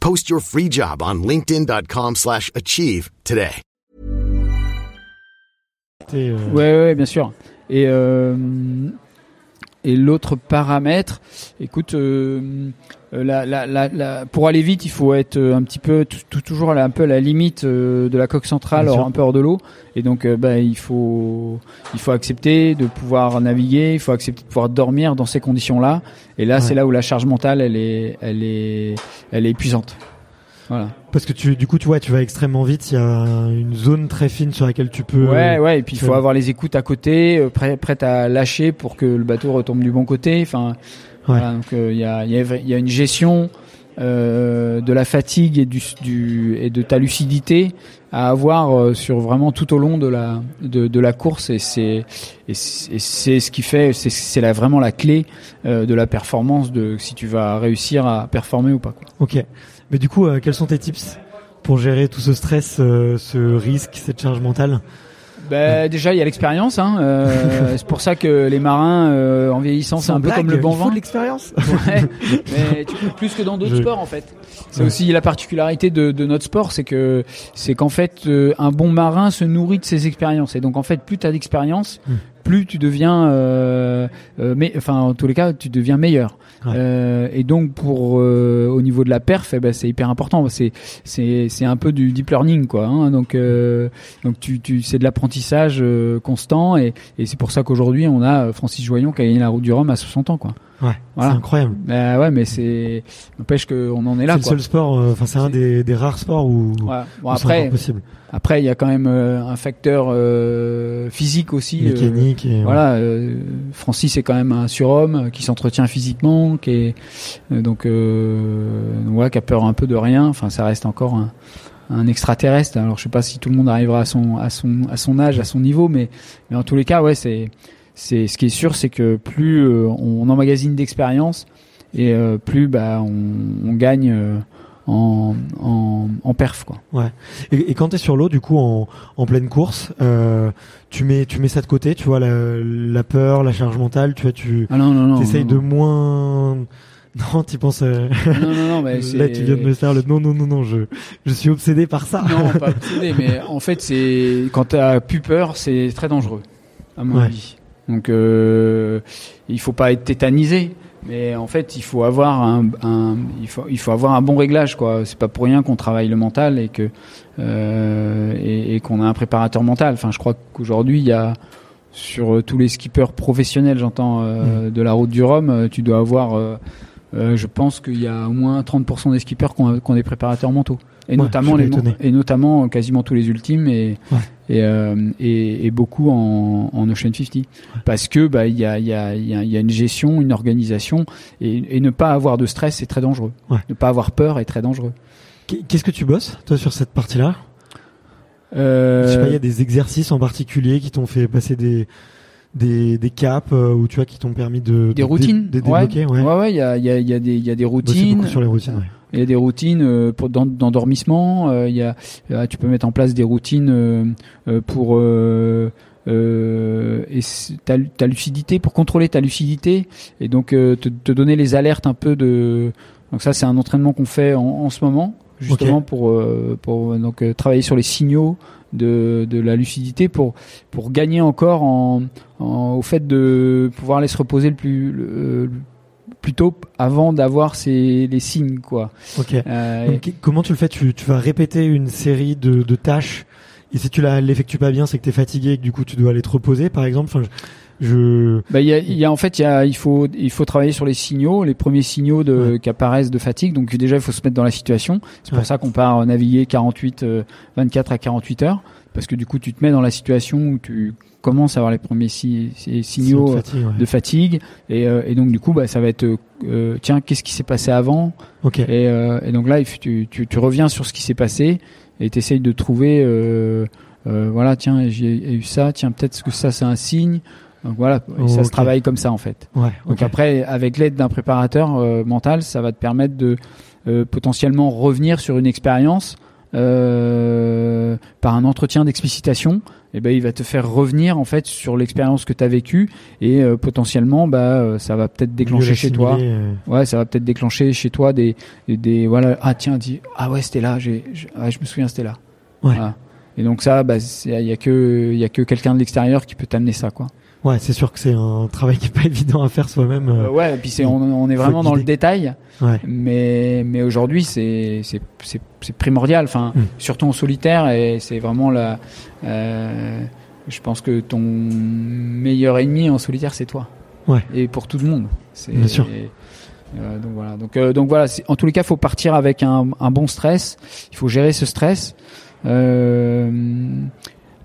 Post your free job on linkedin.com/achieve slash achieve today. Euh, Ouais, ouais, bien sûr. Et euh, et l'autre paramètre, écoute, euh, la, la, la, la- pour aller vite, il faut être euh, un petit peu toujours un peu à la limite euh, de la coque centrale, hors, un peu hors de l'eau. Et donc, euh, bah, il faut il faut accepter de pouvoir naviguer, il faut accepter de pouvoir dormir dans ces conditions-là. Et là, Ouais. c'est là où la charge mentale, elle est elle est elle est épuisante. Voilà. Parce que tu, du coup, tu vois, tu vas extrêmement vite. Il y a une zone très fine sur laquelle tu peux. Ouais, ouais, et puis il faut avoir les écoutes à côté, euh, prêt, prête à lâcher pour que le bateau retombe du bon côté. Enfin, voilà, donc il y, a, il y, a, il y a une gestion euh, de la fatigue et du, du et de ta lucidité à avoir euh, sur vraiment tout au long de la de, de la course et c'est ce qui fait c'est la, vraiment la clé euh, de la performance de si tu vas réussir à performer ou pas. Quoi. Ok. Mais du coup, quels sont tes tips pour gérer tout ce stress, ce risque, cette charge mentale? Ben, déjà il y a l'expérience, hein, euh, c'est pour ça que les marins euh, en vieillissant c'est un peu blague, comme le bon vin. de l'expérience. Ouais, mais tu peux plus que dans d'autres Je- sports en fait. C'est Ouais. aussi la particularité de, de notre sport, c'est que c'est qu'en fait euh, un bon marin se nourrit de ses expériences et donc en fait plus tu as d'expérience, Hmm. plus tu deviens, euh, euh, mais enfin en tous les cas tu deviens meilleur. Euh, et donc pour euh, au niveau de la perf, eh ben, c'est hyper important. C'est c'est c'est un peu du deep learning quoi. Hein, donc euh, donc tu tu c'est de l'apprentissage euh, constant et et c'est pour ça qu'aujourd'hui on a Francis Joyon qui a gagné la route du Rhum à 60 ans quoi. Ouais, Voilà. c'est incroyable. Bah ouais, mais c'est n'empêche qu'on en est C'est là le quoi. seul sport, euh, enfin c'est un des, des rares sports où, Voilà. Bon où c'est après, possible. après il y a quand même euh, un facteur euh, physique aussi. euh, Mécanique et voilà, euh, Francis est quand même un surhomme euh, qui s'entretient physiquement, qui est euh, donc euh, donc voilà, qui a peur un peu de rien. Enfin, ça reste encore un, un extraterrestre. Alors, je sais pas si tout le monde arrivera à son à son à son âge, à son niveau, mais mais en tous les cas, ouais, c'est c'est ce qui est sûr, c'est que plus euh, on emmagasine d'expérience et euh, plus bah on, on gagne euh, en, en en perf quoi. Et, et quand tu es sur l'eau, du coup, en, en pleine course, tu mets tu mets ça de côté, tu vois la, la peur, la charge mentale, tu vois, tu Ah non non non. essayes de moins. Non, tu penses. euh, Non non non, mais Là, tu viens de me faire le non, non, non, non. Je je suis obsédé par ça. Non, pas obsédé, mais en fait, c'est quand t'as plus peur, c'est très dangereux, à mon Ouais. avis. Donc, euh, il faut pas être tétanisé, mais en fait, il faut avoir un, un- il faut, il faut avoir un bon réglage, quoi. C'est pas pour rien qu'on travaille le mental et que euh, et, et qu'on a un préparateur mental. Enfin, je crois qu'aujourd'hui, il y a sur tous les skippers professionnels, j'entends euh, de la route du Rhum, euh, tu dois avoir euh, je pense qu'il y a au moins 30% des skippers qui ont, qui ont des préparateurs mentaux. Et Ouais, notamment les et notamment euh, quasiment tous les ultimes et Ouais. et, euh, et, et beaucoup en, en Ocean 50 parce que bah il y a y a y a, y a une gestion, une organisation et, et ne pas avoir de stress c'est très dangereux. Ne pas avoir peur est très dangereux. Qu'est- Qu'est-ce que tu bosses, toi, sur cette partie-là? Euh, Je sais pas, il y a des exercices en particulier qui t'ont fait passer des des, des caps euh, ou tu vois qui t'ont permis de des de- routines, de, débloquer, ouais. ouais, ouais, il y a il y a il y a des il y a des routines. sur les routines. ouais. Il y a des routines euh, pour d'en- d'endormissement. euh, Il y a, tu peux mettre en place des routines pour euh, euh, et ta, ta lucidité, pour contrôler ta lucidité et donc euh, te, te donner les alertes un peu de. Donc ça, c'est un entraînement qu'on fait en, en ce moment, justement pour euh, pour donc travailler sur les signaux de, de la lucidité pour pour gagner encore en, en- au fait de pouvoir aller se reposer le plus le, le plus tôt avant d'avoir ces les signes quoi. Ok. Euh, Donc, comment tu le fais? Tu, tu vas répéter une série de, de tâches et si tu l'effectues pas bien, c'est que tu es fatigué et que du coup tu dois aller te reposer, par exemple. Enfin, je-. Bah, il y a, y a en fait, il y a, il faut, il faut travailler sur les signaux, les premiers signaux de, Ouais. qui apparaissent de fatigue. Donc déjà, il faut se mettre dans la situation. C'est pour Ouais. ça qu'on part naviguer 48, euh, 24 à 48 heures, parce que du coup, tu te mets dans la situation où tu commences à avoir les premiers si- si- signaux de euh, fatigue, ouais. de fatigue, et, euh, et donc du coup, bah, ça va être, euh, euh, tiens, qu'est-ce qui s'est passé avant? Ok. et, euh, et donc là, tu, tu, tu reviens sur ce qui s'est passé et tu essayes de trouver, euh, euh, voilà, tiens, j'ai eu ça, tiens, peut-être que ça, c'est un signe. Donc voilà, ça se travaille comme ça en fait. Ouais. Donc après, avec l'aide d'un préparateur euh, mental, ça va te permettre de euh, potentiellement revenir sur une expérience euh, par un entretien d'explicitation. Et ben, il va te faire revenir en fait sur l'expérience que tu as vécue et euh, potentiellement, bah, ça va peut-être déclencher chez toi. euh, Ouais, ça va peut-être déclencher chez toi des, des, des- voilà, ah tiens, dis, ah ouais, c'était là, j'ai, je, ah, je me souviens, c'était là. Ouais. Voilà. Et donc ça, bah, il y a que, il y a que quelqu'un de l'extérieur qui peut t'amener ça, quoi. Ouais, c'est sûr que c'est un travail qui est pas évident à faire soi-même. euh, Euh, ouais, et puis c'est, on, on est vraiment dans le détail, Ouais. mais, mais aujourd'hui c'est, c'est, c'est, primordial, enfin, Mm. surtout en solitaire, et c'est vraiment la, euh, je pense que ton meilleur ennemi en solitaire, c'est toi. Ouais. Et pour tout le monde. Bien sûr. Euh, donc voilà. Donc, donc voilà. En tous les cas, il faut partir avec un, un bon stress. Il faut gérer ce stress. Euh,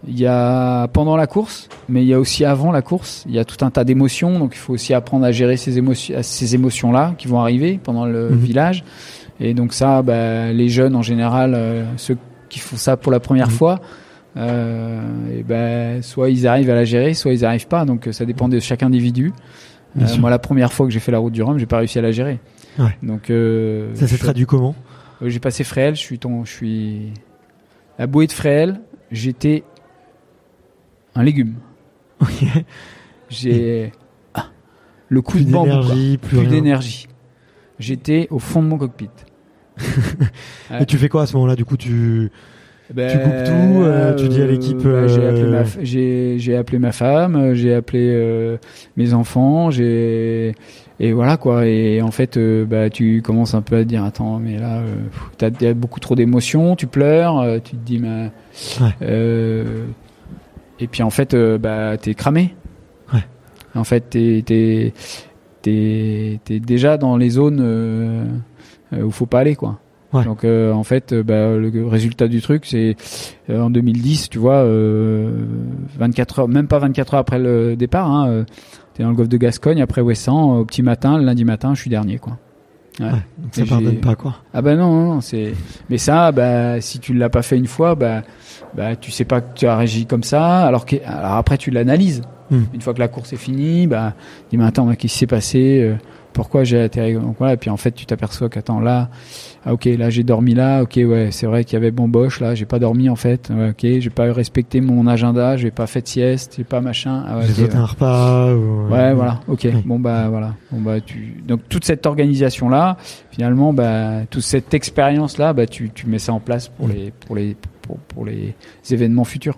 Il y a pendant la course, mais il y a aussi avant la course. Il y a tout un tas d'émotions. Donc il faut aussi apprendre à gérer ces émotions, ces émotions-là qui vont arriver pendant le Mhm. village. Et donc ça, bah, les jeunes en général, euh, ceux qui font ça pour la première Mhm. fois, euh, et ben soit ils arrivent à la gérer, soit ils n'y arrivent pas. Donc euh, ça dépend de chaque individu. Euh, moi, la première fois que j'ai fait la route du Rhum, j'ai pas réussi à la gérer. Ouais. Donc Ça s'est traduit comment? J'ai passé Fréhel, je suis ton, je suis la bouée de Fréhel. J'étais un légume. Ok. J'ai ah, le coup Plus de bambou, d'énergie, plus, d'énergie. J'étais au fond de mon cockpit. Et tu fais quoi à ce moment-là? Du coup, tu. Ben, Tu coupes tout, euh, tu dis à l'équipe, j'ai appelé ma euh, f- j'ai j'ai appelé ma femme, euh, j'ai appelé euh, mes enfants, j'ai et voilà quoi. Et en fait, euh, bah tu commences un peu à te dire attends, mais là, t'as t'as beaucoup trop d'émotions, tu pleures, tu te dis mais Ouais. Et puis en fait, euh, bah t'es cramé. Ouais. En fait, t'es t'es t'es t'es déjà dans les zones euh, euh, où faut pas aller quoi. Ouais. Donc euh, en fait, euh, bah, le résultat du truc, c'est en 2010, tu vois, euh, 24 heures, même pas 24 heures après le départ, hein, t'es dans le golfe de Gascogne, après Ouessant, au petit matin, le lundi matin, je suis dernier, quoi. Ouais. Ouais, donc ça pardonne pas, quoi. Ah bah non, non, non, c'est. Mais ça, bah si tu l'as pas fait une fois, bah bah tu sais pas que tu as réagi comme ça, alors que alors après tu l'analyses. Hmm. Une fois que la course est finie, bah dis mais attends, qu'est-ce qui s'est passé euh, Pourquoi j'ai atterri Donc voilà, et puis en fait tu t'aperçois qu'attends là, ah ok là j'ai dormi là, ok ouais c'est vrai qu'il y avait bamboche là, j'ai pas dormi en fait, ouais, ok j'ai pas respecté mon agenda, j'ai pas fait de sieste, j'ai pas machin. Ah ouais, J'ai ok, sauté ouais. un repas. Ou... Ouais, voilà, ok. Oui. Bon bah voilà. Bon bah tu donc toute cette organisation là, finalement bah toute cette expérience là, bah tu tu mets ça en place pour les pour les pour, pour les événements futurs.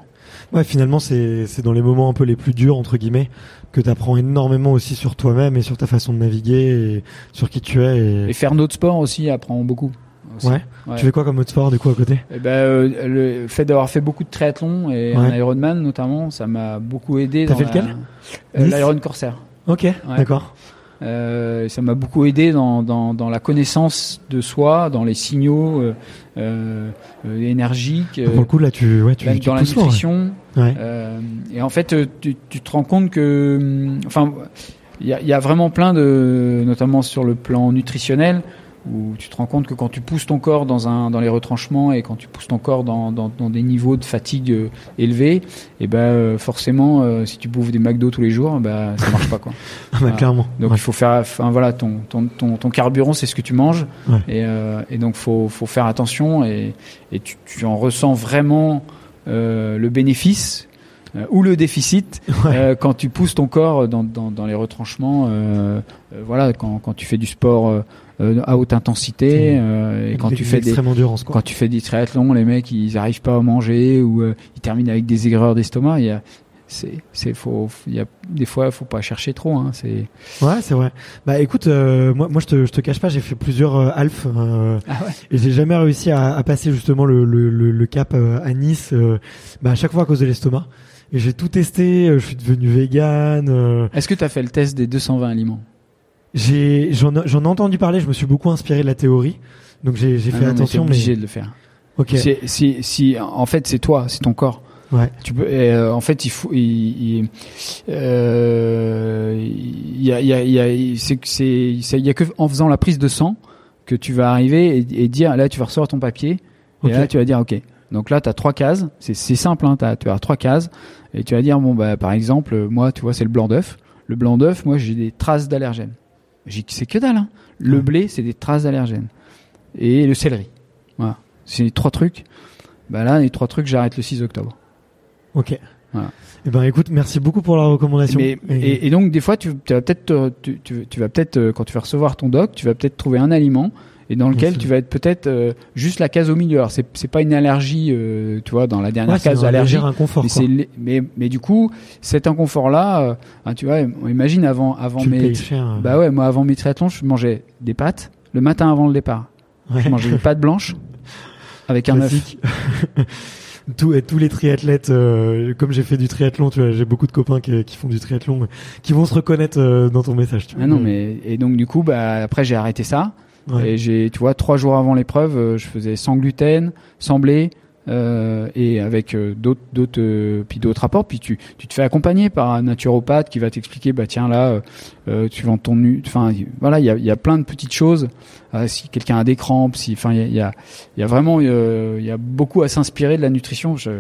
Ouais, finalement, c'est dans les moments un peu les plus durs entre guillemets que tu apprends énormément aussi sur toi-même et sur ta façon de naviguer et sur qui tu es. Et... Et faire notre sport aussi apprend beaucoup. aussi. Ouais. Ouais. Tu fais quoi comme autre sport du coup à côté? Eh ben, euh, le fait d'avoir fait beaucoup de triathlon et un. Ironman notamment, ça m'a beaucoup aidé. T'as fait la- lequel? Euh, L'Iron Corsair. Ok, d'accord. Euh, ça m'a beaucoup aidé dans, dans, dans la connaissance de soi, dans les signaux euh, euh, énergiques, Pour le coup, là, tu, ouais, tu, dans la ouais. nutrition. Ouais. Et en fait, tu, tu te rends compte que, hum, enfin, il y a, il y a vraiment plein de, notamment sur le plan nutritionnel, où tu te rends compte que quand tu pousses ton corps dans un, dans les retranchements et quand tu pousses ton corps dans, dans, dans des niveaux de fatigue euh, élevés, et ben euh, forcément, euh, si tu bouffes des McDo tous les jours, bah ça marche pas quoi. Ah, bah, clairement. Donc Ouais. il faut faire, enfin voilà, ton, ton, ton, ton carburant, c'est ce que tu manges, Ouais. et, et donc faut, faut faire attention et, et tu, tu en ressens vraiment le bénéfice euh, ou le déficit Ouais. euh, quand tu pousses ton corps dans, dans, dans les retranchements. euh, voilà, quand, quand tu fais du sport euh, euh, à haute intensité Mmh. euh, et quand tu fais des extrême endurance, quoi. quand tu fais des triathlons, les mecs ils arrivent pas à manger ou euh, ils terminent avec des aigreurs d'estomac. Il y a c'est c'est faut il y a des fois faut pas chercher trop hein, c'est Ouais, c'est vrai. Bah écoute, euh, moi, moi je te, je te cache pas, j'ai fait plusieurs euh, halfs euh, ah ouais et j'ai jamais réussi à, à passer justement le, le, le, le cap euh, à Nice. euh, bah à chaque fois à cause de l'estomac. et j'ai tout testé. Je suis devenu vegan. Est-ce que tu as fait le test des 220 aliments? J'ai j'en j'en ai entendu parler. Je me suis beaucoup inspiré de la théorie, donc j'ai j'ai Ah fait non, mais attention. t'es Mais, obligé de le faire. ok. C'est- Si, si, en fait, c'est toi, c'est ton corps. Ouais. Tu peux, euh, en fait, il faut, il, il, euh, il y a, il y a, il y a, c'est, c'est, c'est- il y a que en faisant la prise de sang que tu vas arriver et, et dire, là, tu vas recevoir ton papier, Ok. et là, tu vas dire, ok. Donc là, tu as trois cases. C'est, c'est simple, hein, t'as, tu as trois cases, et tu vas dire, bon, bah, par exemple, moi, tu vois, c'est le blanc d'œuf. Le blanc d'œuf, moi, j'ai des traces d'allergènes. J'ai, c'est que dalle. Hein. Le blé, c'est des traces d'allergènes. Et le céleri. Voilà. C'est les trois trucs. Bah là, les trois trucs, j'arrête le 6 octobre. Ok. Voilà. Eh ben écoute, merci beaucoup pour la recommandation. Mais, Et- et, et donc des fois, tu, vas peut-être, te- tu, tu, tu vas peut-être, euh, quand tu vas recevoir ton doc, tu vas peut-être trouver un aliment et dans lequel tu vas être peut-être euh, juste la case au milieu. Alors c'est c'est pas une allergie, euh, tu vois, dans la dernière ouais, case allergie. inconfort. Mais, c'est mais mais du coup, cet inconfort-là, euh, hein, tu vois, on imagine avant avant Tu mes, cher. euh. bah ouais, moi avant mes triathlons, je mangeais des pâtes le matin avant le départ. Ouais. Je mangeais des pâtes blanches avec un œuf. Tous, et tous les triathlètes, euh, comme j'ai fait du triathlon, tu vois, j'ai beaucoup de copains qui, qui font du triathlon, qui vont se reconnaître euh, dans ton message. Tu vois. Ah non, mais et donc du coup, bah après j'ai arrêté ça. Ouais. Et j'ai, tu vois, trois jours avant l'épreuve, euh, je faisais sans gluten, sans blé, euh, et avec euh, d'autres, d'autres, euh, puis d'autres rapports. Puis tu, tu te fais accompagner par un naturopathe qui va t'expliquer, bah tiens là, euh, euh, tu vends ton nu, enfin voilà, il y a, y a plein de petites choses. Si quelqu'un a des crampes, si, enfin il y a, y y a vraiment, il y a beaucoup à s'inspirer de la nutrition. Je,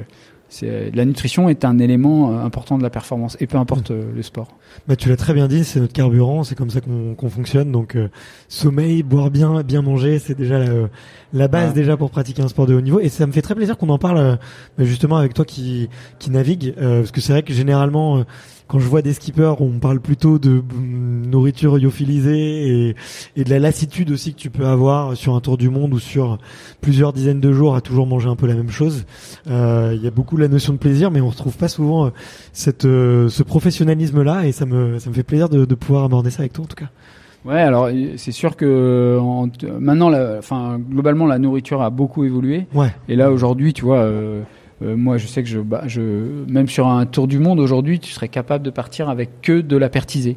la nutrition est un élément euh, important de la performance, et peu importe euh, le sport. Bah, tu l'as très bien dit, c'est notre carburant, c'est comme ça qu'on qu'on fonctionne. Donc euh, sommeil, boire bien, bien manger, c'est déjà la, la base Ouais. déjà pour pratiquer un sport de haut niveau. Et ça me fait très plaisir qu'on en parle euh, bah, justement avec toi qui qui navigue, euh, parce que c'est vrai que généralement euh, quand je vois des skippers, on parle plutôt de mm, nourriture lyophilisée et, et de la lassitude aussi que tu peux avoir sur un tour du monde ou sur plusieurs dizaines de jours à toujours manger un peu la même chose. Euh, Il y a beaucoup la notion de plaisir, mais on retrouve pas souvent euh, cette, euh, ce professionnalisme-là, et ça me, ça me fait plaisir de, de pouvoir aborder ça avec toi en tout cas. Ouais, alors euh, c'est sûr que en- maintenant, la, enfin globalement, la nourriture a beaucoup évolué. Ouais. Et là aujourd'hui, tu vois, euh, euh, moi je sais que je, bah, je, même sur un tour du monde aujourd'hui, tu serais capable de partir avec que de la pertisée.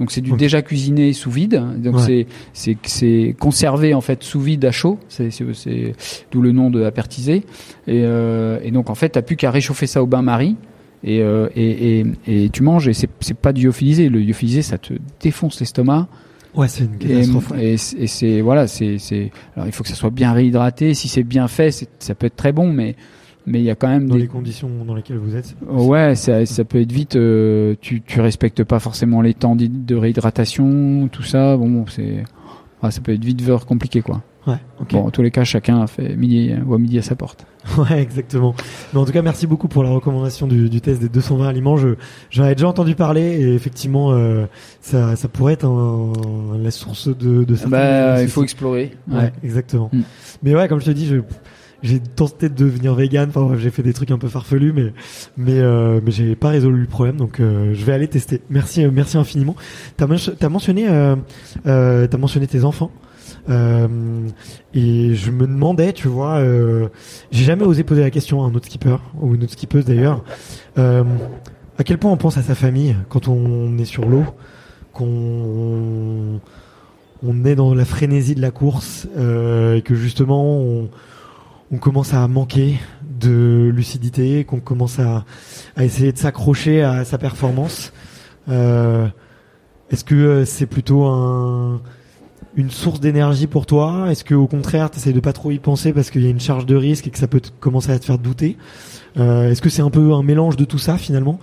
Donc c'est du déjà cuisiné sous vide. Donc Ouais. c'est c'est conservé en fait sous vide à chaud. C'est d'où le nom de apertisé. Et euh, et donc en fait t'as plus qu'à réchauffer ça au bain marie. Et, euh, et, et, et tu manges et c'est c'est pas du lyophilisé. Le lyophilisé ça te défonce l'estomac. Ouais, c'est une catastrophe. et, et c'est voilà, c'est c'est. Alors il faut que ça soit bien réhydraté. Si c'est bien fait, ça peut être très bon, mais mais il y a quand même Dans des. les conditions dans lesquelles vous êtes. Ouais, ça, ça peut être vite. euh, tu tu respectes pas forcément les temps de réhydratation, tout ça. Bon, c'est. ah, ça peut être vite ver- compliqué quoi. Ouais, ok. Bon, en tous les cas, chacun a fait midi ou à midi à sa porte. Ouais, exactement. Mais en tout cas, merci beaucoup pour la recommandation du, du test des 220 aliments. Je, j'en avais déjà entendu parler et effectivement, euh, ça, ça pourrait être un, la source de, de certaines Bah, il faut explorer. Ouais, exactement. Mm. Mais ouais, comme je te dis, je, j'ai tenté de devenir vegan. Enfin, j'ai fait des trucs un peu farfelus, mais mais euh, mais j'ai pas résolu le problème, donc euh, je vais aller tester. Merci, euh, merci infiniment. T'as, t'as mentionné, euh, euh, t'as mentionné tes enfants. Euh, et je me demandais, tu vois, euh, j'ai jamais osé poser la question à un autre skipper ou une autre skippeuse d'ailleurs, à quel point on pense à sa famille quand on est sur l'eau, qu'on on est dans la frénésie de la course et que justement on, on commence à manquer de lucidité, qu'on commence à, essayer de s'accrocher à sa performance. Euh, Est-ce que euh, c'est plutôt un, une source d'énergie pour toi? Est-ce que au contraire, tu essayes de pas trop y penser parce qu'il y a une charge de risque et que ça peut commencer à te faire douter? Euh, Est-ce que c'est un peu un mélange de tout ça finalement?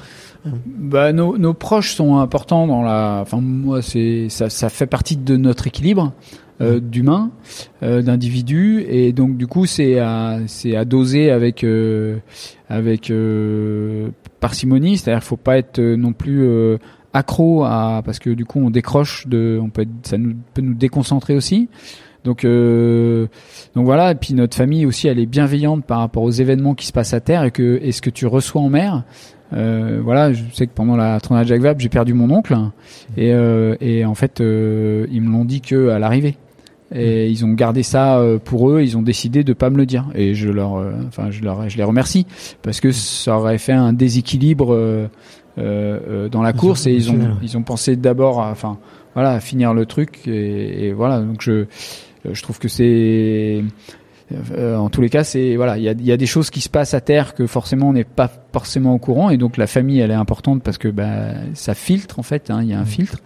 Bah, nos, nos proches sont importants dans la. Enfin, moi, c'est ça, ça fait partie de notre équilibre euh, d'humain, euh, d'individu, et donc du coup, c'est à c'est à doser avec euh, avec parcimonie. C'est-à-dire, faut pas être non plus accro à parce que du coup, on décroche de, on peut être, ça nous peut nous déconcentrer aussi. Donc, donc voilà. Et puis notre famille aussi, elle est bienveillante par rapport aux événements qui se passent à terre et que et ce que tu reçois en mer. Voilà, je sais que pendant la tournée Jacques Vabre, j'ai perdu mon oncle et, et en fait, ils me l'ont dit que à l'arrivée. Et ils ont gardé ça euh, pour eux. Ils ont décidé de pas me le dire. Et je leur, euh, enfin je leur, je les remercie. Parce que ça aurait fait un déséquilibre euh, euh, dans la course. Et ils ont, ils ont pensé d'abord, à, enfin voilà, à finir le truc. Et, et voilà. Donc je, je trouve que c'est euh, en tous les cas, c'est voilà, il y a, y a, des choses qui se passent à terre que forcément on n'est pas forcément au courant, et donc la famille elle est importante parce que bah, ça filtre en fait, hein, il y a un mmh. filtre,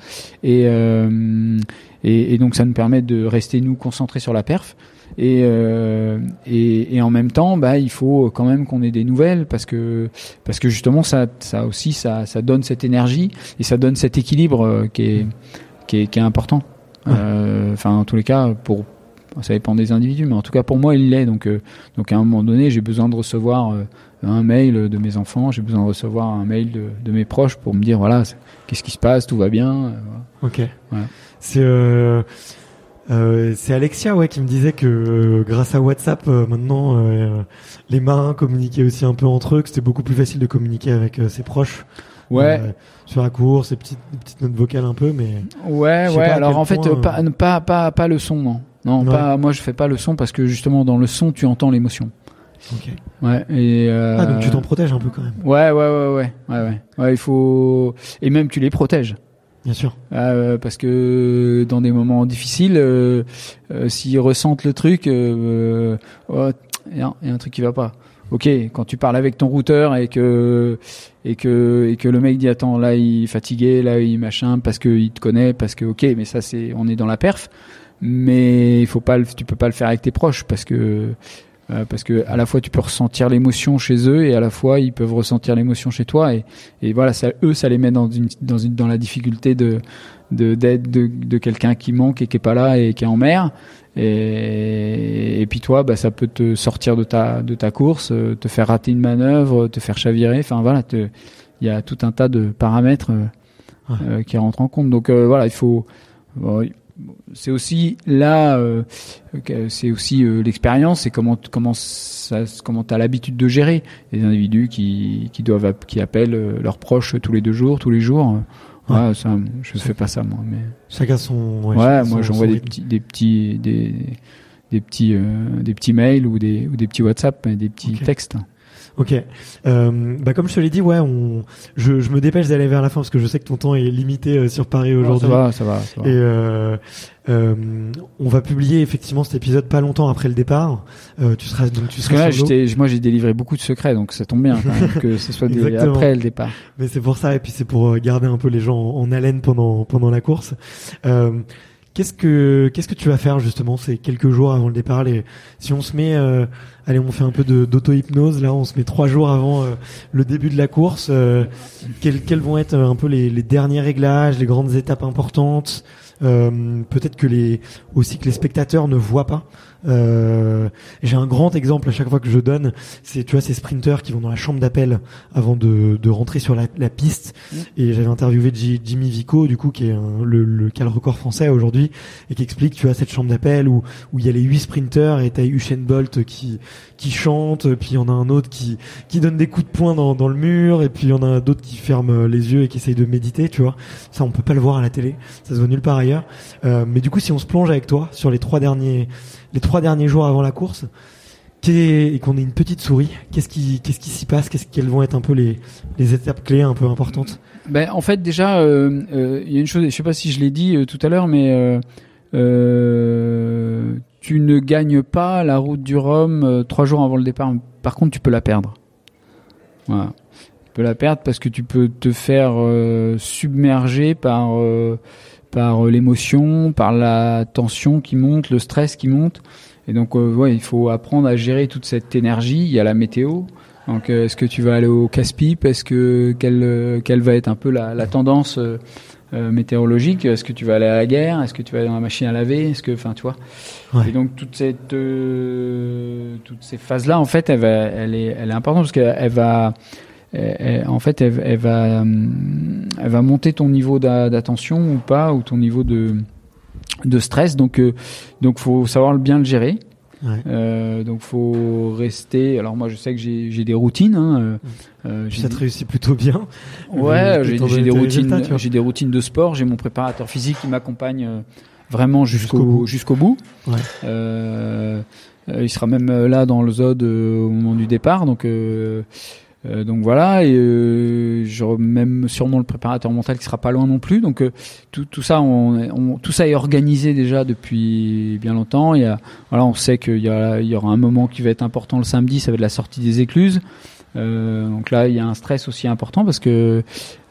et, euh, et, et donc ça nous permet de rester nous concentrés sur la perf. Et, euh, et, et, en même temps, bah, il faut quand même qu'on ait des nouvelles parce que parce que justement ça, ça aussi ça, ça donne cette énergie et ça donne cet équilibre qui est qui est, qui est important. Euh, enfin, en tous les cas, pour ça dépend des individus, mais en tout cas pour moi il l'est. Donc, euh, donc à un moment donné, j'ai besoin de recevoir euh, un mail de mes enfants, j'ai besoin de recevoir un mail de, de, mes proches pour me dire voilà, qu'est-ce qui se passe, tout va bien. Euh, ok. C'est c'est Alexia ouais qui me disait que grâce à WhatsApp maintenant les marins communiquaient aussi un peu entre eux, que c'était beaucoup plus facile de communiquer avec ses proches. Ouais. sur la course, ces petites, petites notes vocales un peu, mais. Ouais, ouais. Alors en fait, pas, pas, pas, pas le son, non. Non, pas, moi je fais pas le son parce que justement dans le son tu entends l'émotion. Ok. Ouais. Et euh... Ah donc tu t'en protèges un peu quand même. Ouais, ouais, ouais, ouais, ouais, ouais. Ouais, il faut et même tu les protèges. Bien sûr. Euh, parce que dans des moments difficiles, euh, euh, s'ils ressentent le truc, euh, oh, il y, a un truc qui va pas. Ok, quand tu parles avec ton routeur et que et que et que le mec dit attends là il est fatigué, là il machin parce que il te connaît, parce que ok, mais ça c'est on est dans la perf mais il faut pas le, tu peux pas le faire avec tes proches parce que euh, parce que à la fois tu peux ressentir l'émotion chez eux et à la fois ils peuvent ressentir l'émotion chez toi et, et voilà ça, eux ça les met dans une dans une dans la difficulté de de d'aide de, de quelqu'un qui manque et qui est pas là et qui est en mer. Et, et puis toi bah ça peut te sortir de ta de ta course euh, te faire rater une manœuvre te faire chavirer. Enfin voilà il y a tout un tas de paramètres euh, euh, qui rentrent en compte. Donc voilà il faut bon, c'est aussi là, euh, c'est aussi euh, l'expérience, c'est comment comment ça, comment t'as l'habitude de gérer des individus qui qui doivent qui appellent euh, leurs proches tous les deux jours, tous les jours. Ouais, ça, je fais pas ça moi, mais chacun son. Ouais, moi j'envoie des petits des petits des des petits des petits mails ou des ou des petits WhatsApp, des petits textes. Ok. Euh, bah comme je te l'ai dit, ouais, on, je, je me dépêche d'aller vers la fin parce que je sais que ton temps est limité euh, sur Paris aujourd'hui. ça va, ça va. Ça va. Et euh, euh, on va publier effectivement cet épisode pas longtemps après le départ. Euh, tu seras donc tu seras. Là, moi, j'ai délivré beaucoup de secrets, donc ça tombe bien quand même que ce soit après le départ. Mais c'est pour ça, et puis c'est pour garder un peu les gens en, en haleine pendant pendant la course. Euh, Qu'est-ce que qu'est-ce que tu vas faire justement ces quelques jours avant le départ? Les, Si on se met, euh, allez, on fait un peu d'auto-hypnose. Là, on se met trois jours avant euh, le début de la course. Euh, quels, vont être un peu les, les, derniers réglages, les grandes étapes importantes Peut-être que les aussi que les spectateurs ne voient pas. Euh, j'ai un grand exemple à chaque fois que je donne, c'est tu vois ces sprinteurs qui vont dans la chambre d'appel avant de, de rentrer sur la, la piste. Mmh. Et j'avais interviewé Jimmy Vico, du coup, qui est un, le, le record français aujourd'hui, et qui explique, tu vois, cette chambre d'appel où où il y a les huit sprinteurs et t'as Usain Bolt qui qui chante, puis il y en a un autre qui qui donne des coups de poing dans, dans le mur, et puis il y en a d'autres qui ferment les yeux et qui essayent de méditer, tu vois. Ça, on peut pas le voir à la télé, ça se voit nulle part ailleurs. Euh, mais du coup, si on se plonge avec toi sur les trois derniers les trois derniers jours avant la course et qu'on ait une petite souris, qu'est-ce qui qu'est-ce qui s'y passe Qu'est-ce quelles vont être un peu les, les étapes clés un peu importantes? Ben en fait déjà euh, euh, il euh, y a une chose, je sais pas si je l'ai dit euh, tout à l'heure, mais euh, tu ne gagnes pas la route du Rhum trois jours avant le départ. Par contre, tu peux la perdre. Voilà. Tu peux la perdre parce que tu peux te faire submerger par par euh, l'émotion, par la tension qui monte, le stress qui monte. Et donc, euh, ouais, il faut apprendre à gérer toute cette énergie. Il y a la météo. Donc, euh, est-ce que tu vas aller au casse-pipe? Est-ce que quelle quelle va être un peu la, la tendance euh, météorologique? Est-ce que tu vas aller à la guerre? Est-ce que tu vas aller dans la machine à laver? Est-ce que, enfin, tu vois ouais. Et donc toute cette toutes ces phases là, en fait, elle, va, elle est elle est importante parce qu'elle va elle, en fait, elle, elle, va, elle va monter ton niveau d'attention ou pas, ou ton niveau de, de stress. Donc, euh, donc, faut savoir bien le gérer. Ouais. Euh, donc faut rester. Alors moi je sais que j'ai des routines. Hein, euh, ça te réussit plutôt bien. Ouais, j'ai des routines. J'ai des routines de sport. J'ai mon préparateur physique qui m'accompagne vraiment jusqu'au Jusqu'au bout. jusqu'au bout. Ouais. Euh, euh, il sera même euh, là dans le Zod euh, au moment du départ, donc. Euh, donc voilà, et euh, même sûrement le préparateur mental qui sera pas loin non plus. Donc euh, tout, tout ça, on, tout ça est organisé déjà depuis bien longtemps. Il y a, voilà, on sait qu'il y, y aura un moment qui va être important le samedi, ça va être la sortie des écluses. Euh, donc là, il y a un stress aussi important parce que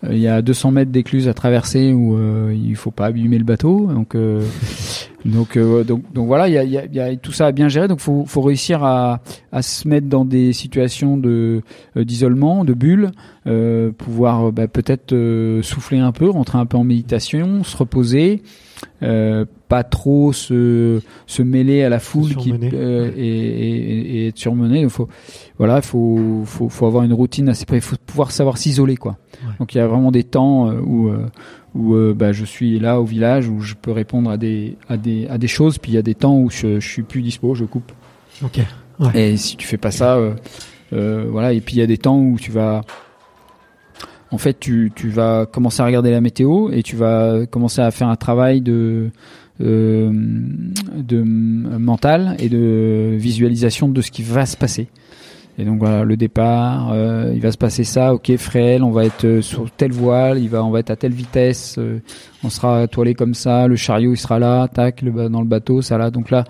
euh, il y a 200 mètres d'écluses à traverser où euh, il faut pas abîmer le bateau. Donc euh, donc, euh, donc donc voilà, il y a, y a- y a tout ça à bien gérer. Donc faut faut réussir à à se mettre dans des situations de d'isolement, de bulle, pouvoir bah, peut-être souffler un peu, rentrer un peu en méditation, se reposer, euh, pas trop se se mêler à la foule qui euh, et, et, et être surmené. Il faut voilà, il faut, faut faut avoir une routine assez près. Il faut pouvoir savoir s'isoler quoi. Ouais. Donc il y a vraiment des temps euh, où où bah, je suis là au village où je peux répondre à des à des à des choses. Puis il y a des temps où je, je suis plus dispo, je coupe. Ok. Et si tu fais pas ça, voilà. Et puis il y a des temps où tu vas, en fait, tu, tu vas commencer à regarder la météo et tu vas commencer à faire un travail de euh, de mental et de visualisation de ce qui va se passer. Et donc voilà, le départ, euh, il va se passer ça, ok, frêle, on va être euh, sur telle voile, il va, on va être à telle vitesse, euh, on sera toilé comme ça, le chariot il sera là, tac, le, dans le bateau, ça là. Donc là,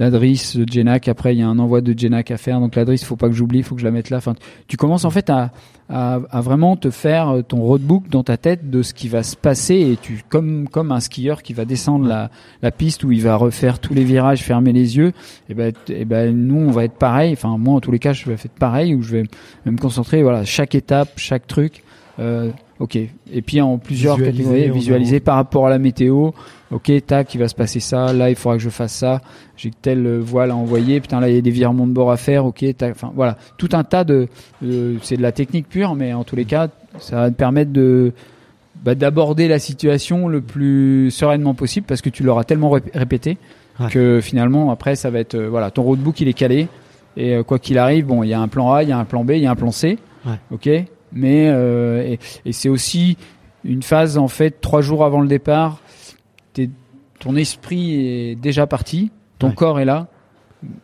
la drisse, le Genac, après il y a un envoi de Genac à faire, donc la drisse, faut pas que j'oublie, faut que je la mette là. Enfin, tu commences en fait à, à, à vraiment te faire euh, ton roadbook dans ta tête de ce qui va se passer et tu comme comme un skieur qui va descendre la, la piste où il va refaire tous les virages, fermer les yeux. Et ben t- et ben nous on va être pareil. Enfin moi en tous les cas je vais faire pareil où je vais me concentrer voilà chaque étape, chaque truc. Euh, ok. Et puis en plusieurs Visualiser catégories, visualiser par rapport à la météo. Ok, tac, il va se passer ça. Là, il faudra que je fasse ça. J'ai telle euh, voile à envoyer. Putain, là, il y a des virements de bord à faire. Ok, tac. Enfin, voilà, tout un tas de. de- c'est de la technique pure, mais en tous les cas, ça va te permettre de bah, d'aborder la situation le plus sereinement possible parce que tu l'auras tellement rép- répété Ouais. que finalement, après, ça va être euh, voilà, ton roadbook il est calé et euh, quoi qu'il arrive, bon, il y a un plan A, il y a un plan B, il y a un plan C. Ouais. Ok, mais euh, et, et c'est aussi une phase en fait trois jours avant le départ, ton esprit est déjà parti, ton Ouais. corps est là,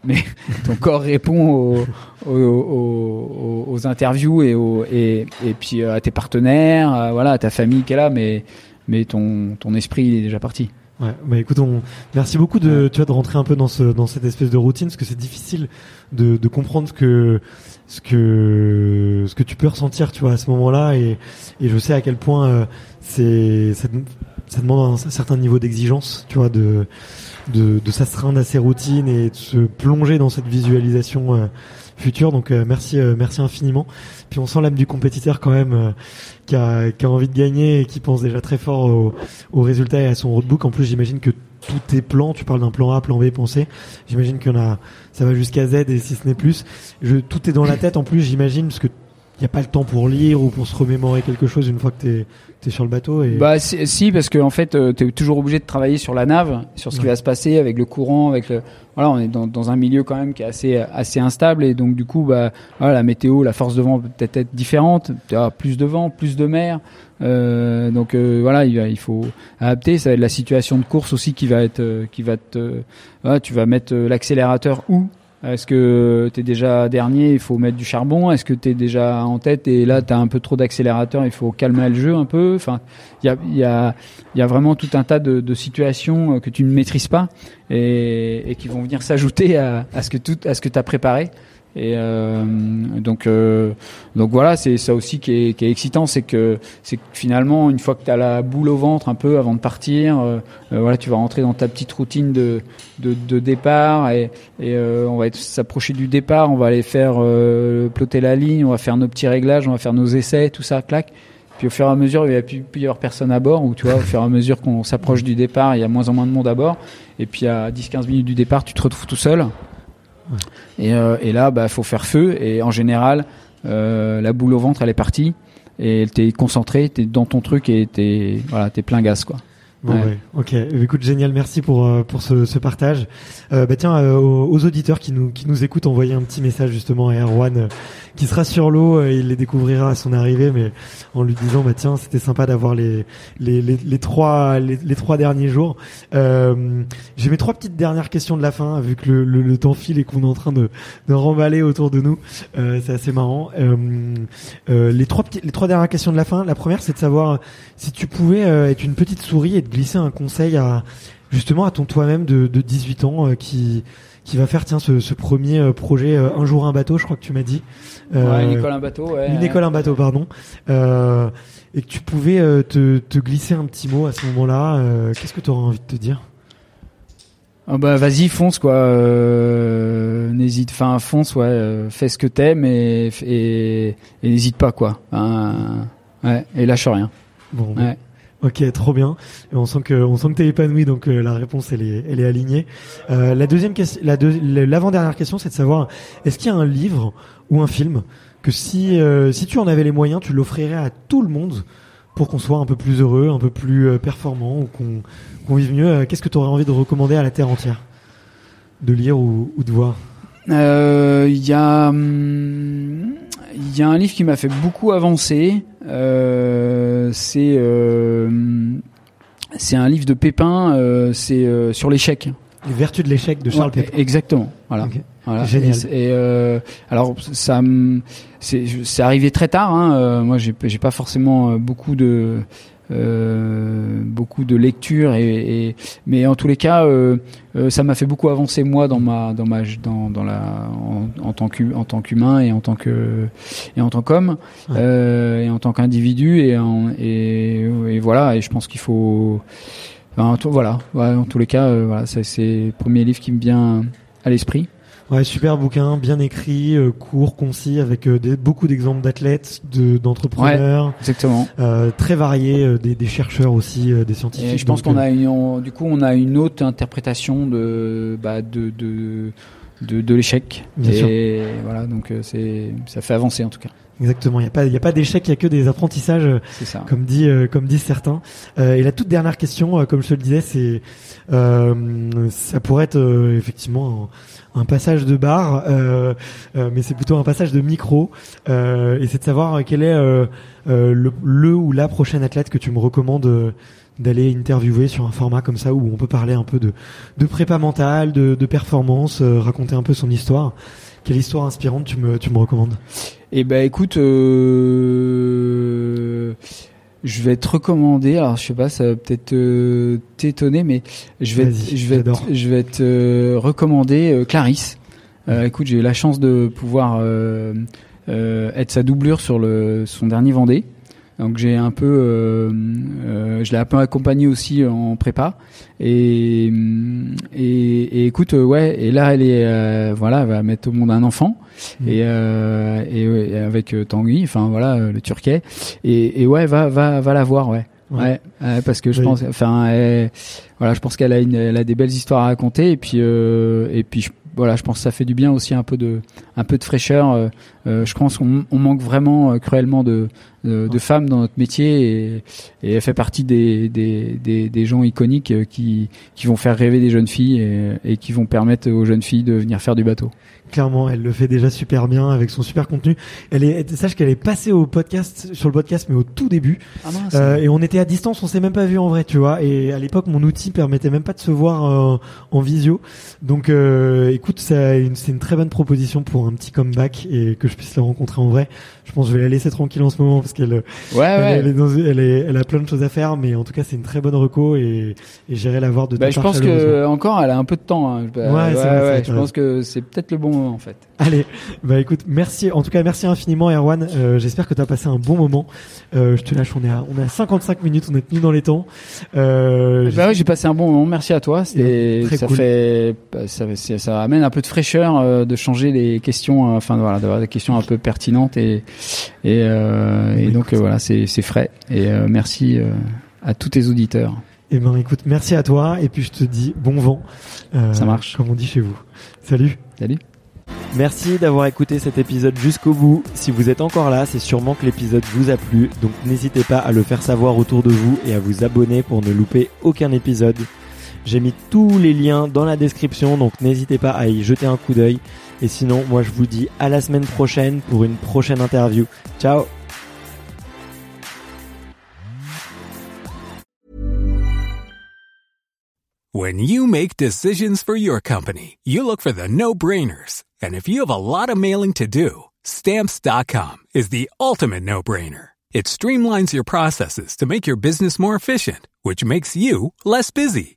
mais ton corps répond aux, aux, aux- aux interviews et, et, et puis euh, à tes partenaires, à, voilà, à ta famille qui est là, mais mais ton ton esprit il est déjà parti. Ouais, bah écoute, on... merci beaucoup de, tu vois, de rentrer un peu dans ce, dans cette espèce de routine, parce que c'est difficile de, de comprendre ce que, ce que, ce que tu peux ressentir, tu vois, à ce moment-là, et, et je sais à quel point euh, c'est, ça, ça demande un certain niveau d'exigence, tu vois, de, de, de s'astreindre à ces routines et de se plonger dans cette visualisation euh, future. Donc euh, merci, euh, merci infiniment. Puis on sent l'âme du compétiteur quand même. euh, qui a, qui a envie de gagner et qui pense déjà très fort au, au résultat et à son roadbook. En plus, j'imagine que tous tes plans, tu parles d'un plan A, plan B, plan C. J'imagine qu'il y en a, ça va jusqu'à Z et si ce n'est plus. Je, tout est dans la tête en plus, j'imagine, parce que il n'y a pas le temps pour lire ou pour se remémorer quelque chose une fois que t'es es sur le bateau. Et... Bah si, si, parce que en fait, euh, t'es toujours obligé de travailler sur la nave, sur ce qui va se passer avec le courant, avec le. Voilà, on est dans, dans un milieu quand même qui est assez assez instable et donc du coup, bah voilà, la météo, la force de vent peut peut-être être différente. Tu as plus de vent, plus de mer. Euh, donc euh, voilà, il, il faut adapter. Ça va être la situation de course aussi qui va être qui va te. voilà, tu vas mettre l'accélérateur où? Est-ce que tu es déjà dernier, il faut mettre du charbon? Est-ce que tu es déjà en tête et là tu as un peu trop d'accélérateur, il faut calmer le jeu un peu? Enfin, il y a, y, a, y a vraiment tout un tas de, de situations euh, que tu ne maîtrises pas et, et qui vont venir s'ajouter à, à ce que tu as préparé. Et euh, donc, euh, donc voilà, c'est ça aussi qui est, qui est excitant, c'est que, c'est finalement, une fois que tu as la boule au ventre un peu avant de partir, euh, euh, voilà, tu vas rentrer dans ta petite routine de, de, de départ et, et euh, on va s'approcher du départ, on va aller faire euh, ploter la ligne, on va faire nos petits réglages, on va faire nos essais, tout ça, clac. Puis au fur et à mesure, il y a plus, plus à bord, ou tu vois, au fur et à mesure qu'on s'approche du départ, il y a moins en moins de monde à bord. Et puis à 10-15 minutes du départ, tu te retrouves tout seul. Et, euh, et là, bah, faut faire feu. Et en général, euh, la boule au ventre, elle est partie. Et t'es concentré, t'es dans ton truc et t'es voilà, t'es plein gaz quoi. Bon, ouais. Ok. Écoute, génial. Merci pour pour ce, ce partage. Euh, bah tiens, aux, aux, auditeurs qui nous qui nous écoutent, envoyez un petit message justement à Erwan qui sera sur l'eau. Euh, il les découvrira à son arrivée, mais en lui disant bah tiens, c'était sympa d'avoir les, les, les les, trois les, les, trois derniers jours. Euh, J'ai mes trois petites dernières questions de la fin, vu que le, le, le temps file et qu'on est en train de de remballer autour de nous. Euh, c'est assez marrant. Euh, euh, les trois petites les trois dernières questions de la fin. La première, c'est de savoir si tu pouvais euh, être une petite souris et te glisser un conseil à justement à ton toi-même de, de 18 ans qui qui va faire tiens ce, ce premier euh, projet euh, un jour un bateau je crois que tu m'as dit. Euh, ouais, une école un bateau ouais, une école un bateau pardon. Euh, et que tu pouvais te, te, glisser un petit mot à ce moment-là qu'est-ce que tu aurais envie de te dire? Oh bah vas-y fonce quoi. N'hésite enfin fonce ouais fais ce que t'aimes et et, et n'hésite pas quoi. Hein, ouais et lâche rien. Bon. Ouais. Ok, trop bien. Et on sent que on sent que t'es épanoui, donc euh, la réponse elle est elle est alignée. Euh, la deuxième question, la l'avant dernière question, c'est de savoir est-ce qu'il y a un livre ou un film que si euh, si tu en avais les moyens, tu l'offrirais à tout le monde pour qu'on soit un peu plus heureux, un peu plus euh, performant ou qu'on qu'on vive mieux. Qu'est-ce que tu aurais envie de recommander à la terre entière, de lire ou, ou de voir? Il y a hum, il y a un livre qui m'a fait beaucoup avancer. Euh, c'est euh, c'est un livre de Pépin. Euh, c'est sur l'échec. Les vertus de l'échec de Charles ouais, Pépin. Exactement. Voilà. Okay. voilà. Génial. Et, et alors ça c'est arrivé très tard. Hein. moi j'ai pas forcément beaucoup de euh, beaucoup de lectures et, et, mais en tous les cas euh, euh, ça m'a fait beaucoup avancer moi dans ma dans ma dans, dans la en, en tant qu'en tant qu'humain et en tant que et en tant qu'homme ouais. Euh, et en tant qu'individu et, et, et voilà et je pense qu'il faut enfin, voilà ouais, en tous les cas euh, voilà c'est le premier livre qui me vient à l'esprit Ouais, super bouquin, bien écrit, euh, court, concis, avec euh, des, beaucoup d'exemples d'athlètes, de, d'entrepreneurs. Ouais, exactement. Euh, très variés, euh, des, des, chercheurs aussi, euh, des scientifiques. Et je pense qu'on a une, on, du coup, on a une autre interprétation de, bah, de, de, de, de l'échec. Bien et sûr. voilà, donc c'est, ça fait avancer en tout cas. Exactement. Il n'y a pas, il y a pas d'échec, il y a que des apprentissages, ça. comme dit, euh, comme disent certains. Euh, et la toute dernière question, euh, comme je te le disais, c'est, ça pourrait être effectivement un, un, passage de bar, mais c'est plutôt un passage de micro. et c'est de savoir quel est le, le, ou la prochaine athlète que tu me recommandes d'aller interviewer sur un format comme ça où on peut parler un peu de, de prépa mentale, de, de performance, raconter un peu son histoire. Quelle histoire inspirante tu me, tu me recommandes? Eh ben, écoute, euh, je vais te recommander. Alors, je sais pas, ça va peut-être euh, t'étonner, mais je vais, je vais, je vais te recommander euh, Clarisse. Euh, écoute, j'ai eu la chance de pouvoir euh, être sa doublure sur le son dernier Vendée. Donc j'ai un peu, euh, euh, je l'ai un peu accompagné aussi en prépa. Et, et, et écoute, ouais. Et là, elle est, euh, voilà, elle va mettre au monde un enfant. Mmh. Et, et, et, avec Tanguy, enfin voilà, le Turquet. Et, et ouais, va, va, va la voir, ouais. Ouais, ouais parce que je oui. pense, enfin, voilà, je pense qu'elle a, une, elle a des belles histoires à raconter. Et puis, et puis, je, voilà, je pense que ça fait du bien aussi un peu de, un peu de fraîcheur. Euh, euh, je pense qu'on on manque vraiment euh, cruellement de, de, de, femmes dans notre métier et, et elle fait partie des, des, des, des, gens iconiques qui, qui vont faire rêver des jeunes filles et, et qui vont permettre aux jeunes filles de venir faire du bateau. Clairement, elle le fait déjà super bien avec son super contenu. Elle est, sache qu'elle est passée au podcast, sur le podcast, mais au tout début. Ah mince, euh, et on était à distance, on s'est même pas vu en vrai, tu vois. Et à l'époque, mon outil permettait même pas de se voir euh, en visio. Donc, euh, écoute, c'est une, une, très bonne proposition pour un petit comeback et que je puisse la rencontrer en vrai. Je pense que je vais la laisser tranquille en ce moment parce qu'elle, ouais, elle, ouais. Elle, est dans, elle, est, elle a plein de choses à faire, mais en tout cas, c'est une très bonne reco et, et j'irai la voir de. Bah, je pense que encore, elle a un peu de temps. Hein. Ouais, ouais, vrai, je pense que c'est peut-être le bon moment en fait. Allez, bah écoute, merci. En tout cas, merci infiniment, Erwan. Euh, J'espère que tu as passé un bon moment. Euh, je te lâche, on est à, on est à 55 minutes, on est tenu dans les temps. Euh, bah oui, j'ai passé un bon moment. Merci à toi. C'est, ça cool. fait, ça, ça amène un peu de fraîcheur euh, de changer les questions, euh, enfin voilà, d'avoir des questions un peu pertinentes et et, euh, et donc voilà, c'est frais. Et merci à tous tes auditeurs. Eh ben écoute, merci à toi et puis je te dis bon vent. ça marche. Comme on dit chez vous. Salut. Salut. Merci d'avoir écouté cet épisode jusqu'au bout. Si vous êtes encore là, c'est sûrement que l'épisode vous a plu, donc n'hésitez pas à le faire savoir autour de vous et à vous abonner pour ne louper aucun épisode. J'ai mis tous les liens dans la description, donc n'hésitez pas à y jeter un coup d'œil. Et sinon, moi je vous dis à la semaine prochaine pour une prochaine interview. Ciao When you make decisions for your company, you look for the no-brainers. And if you have a lot of mailing to do, stamps.com is the ultimate no-brainer. It streamlines your processes to make your business more efficient, which makes you less busy.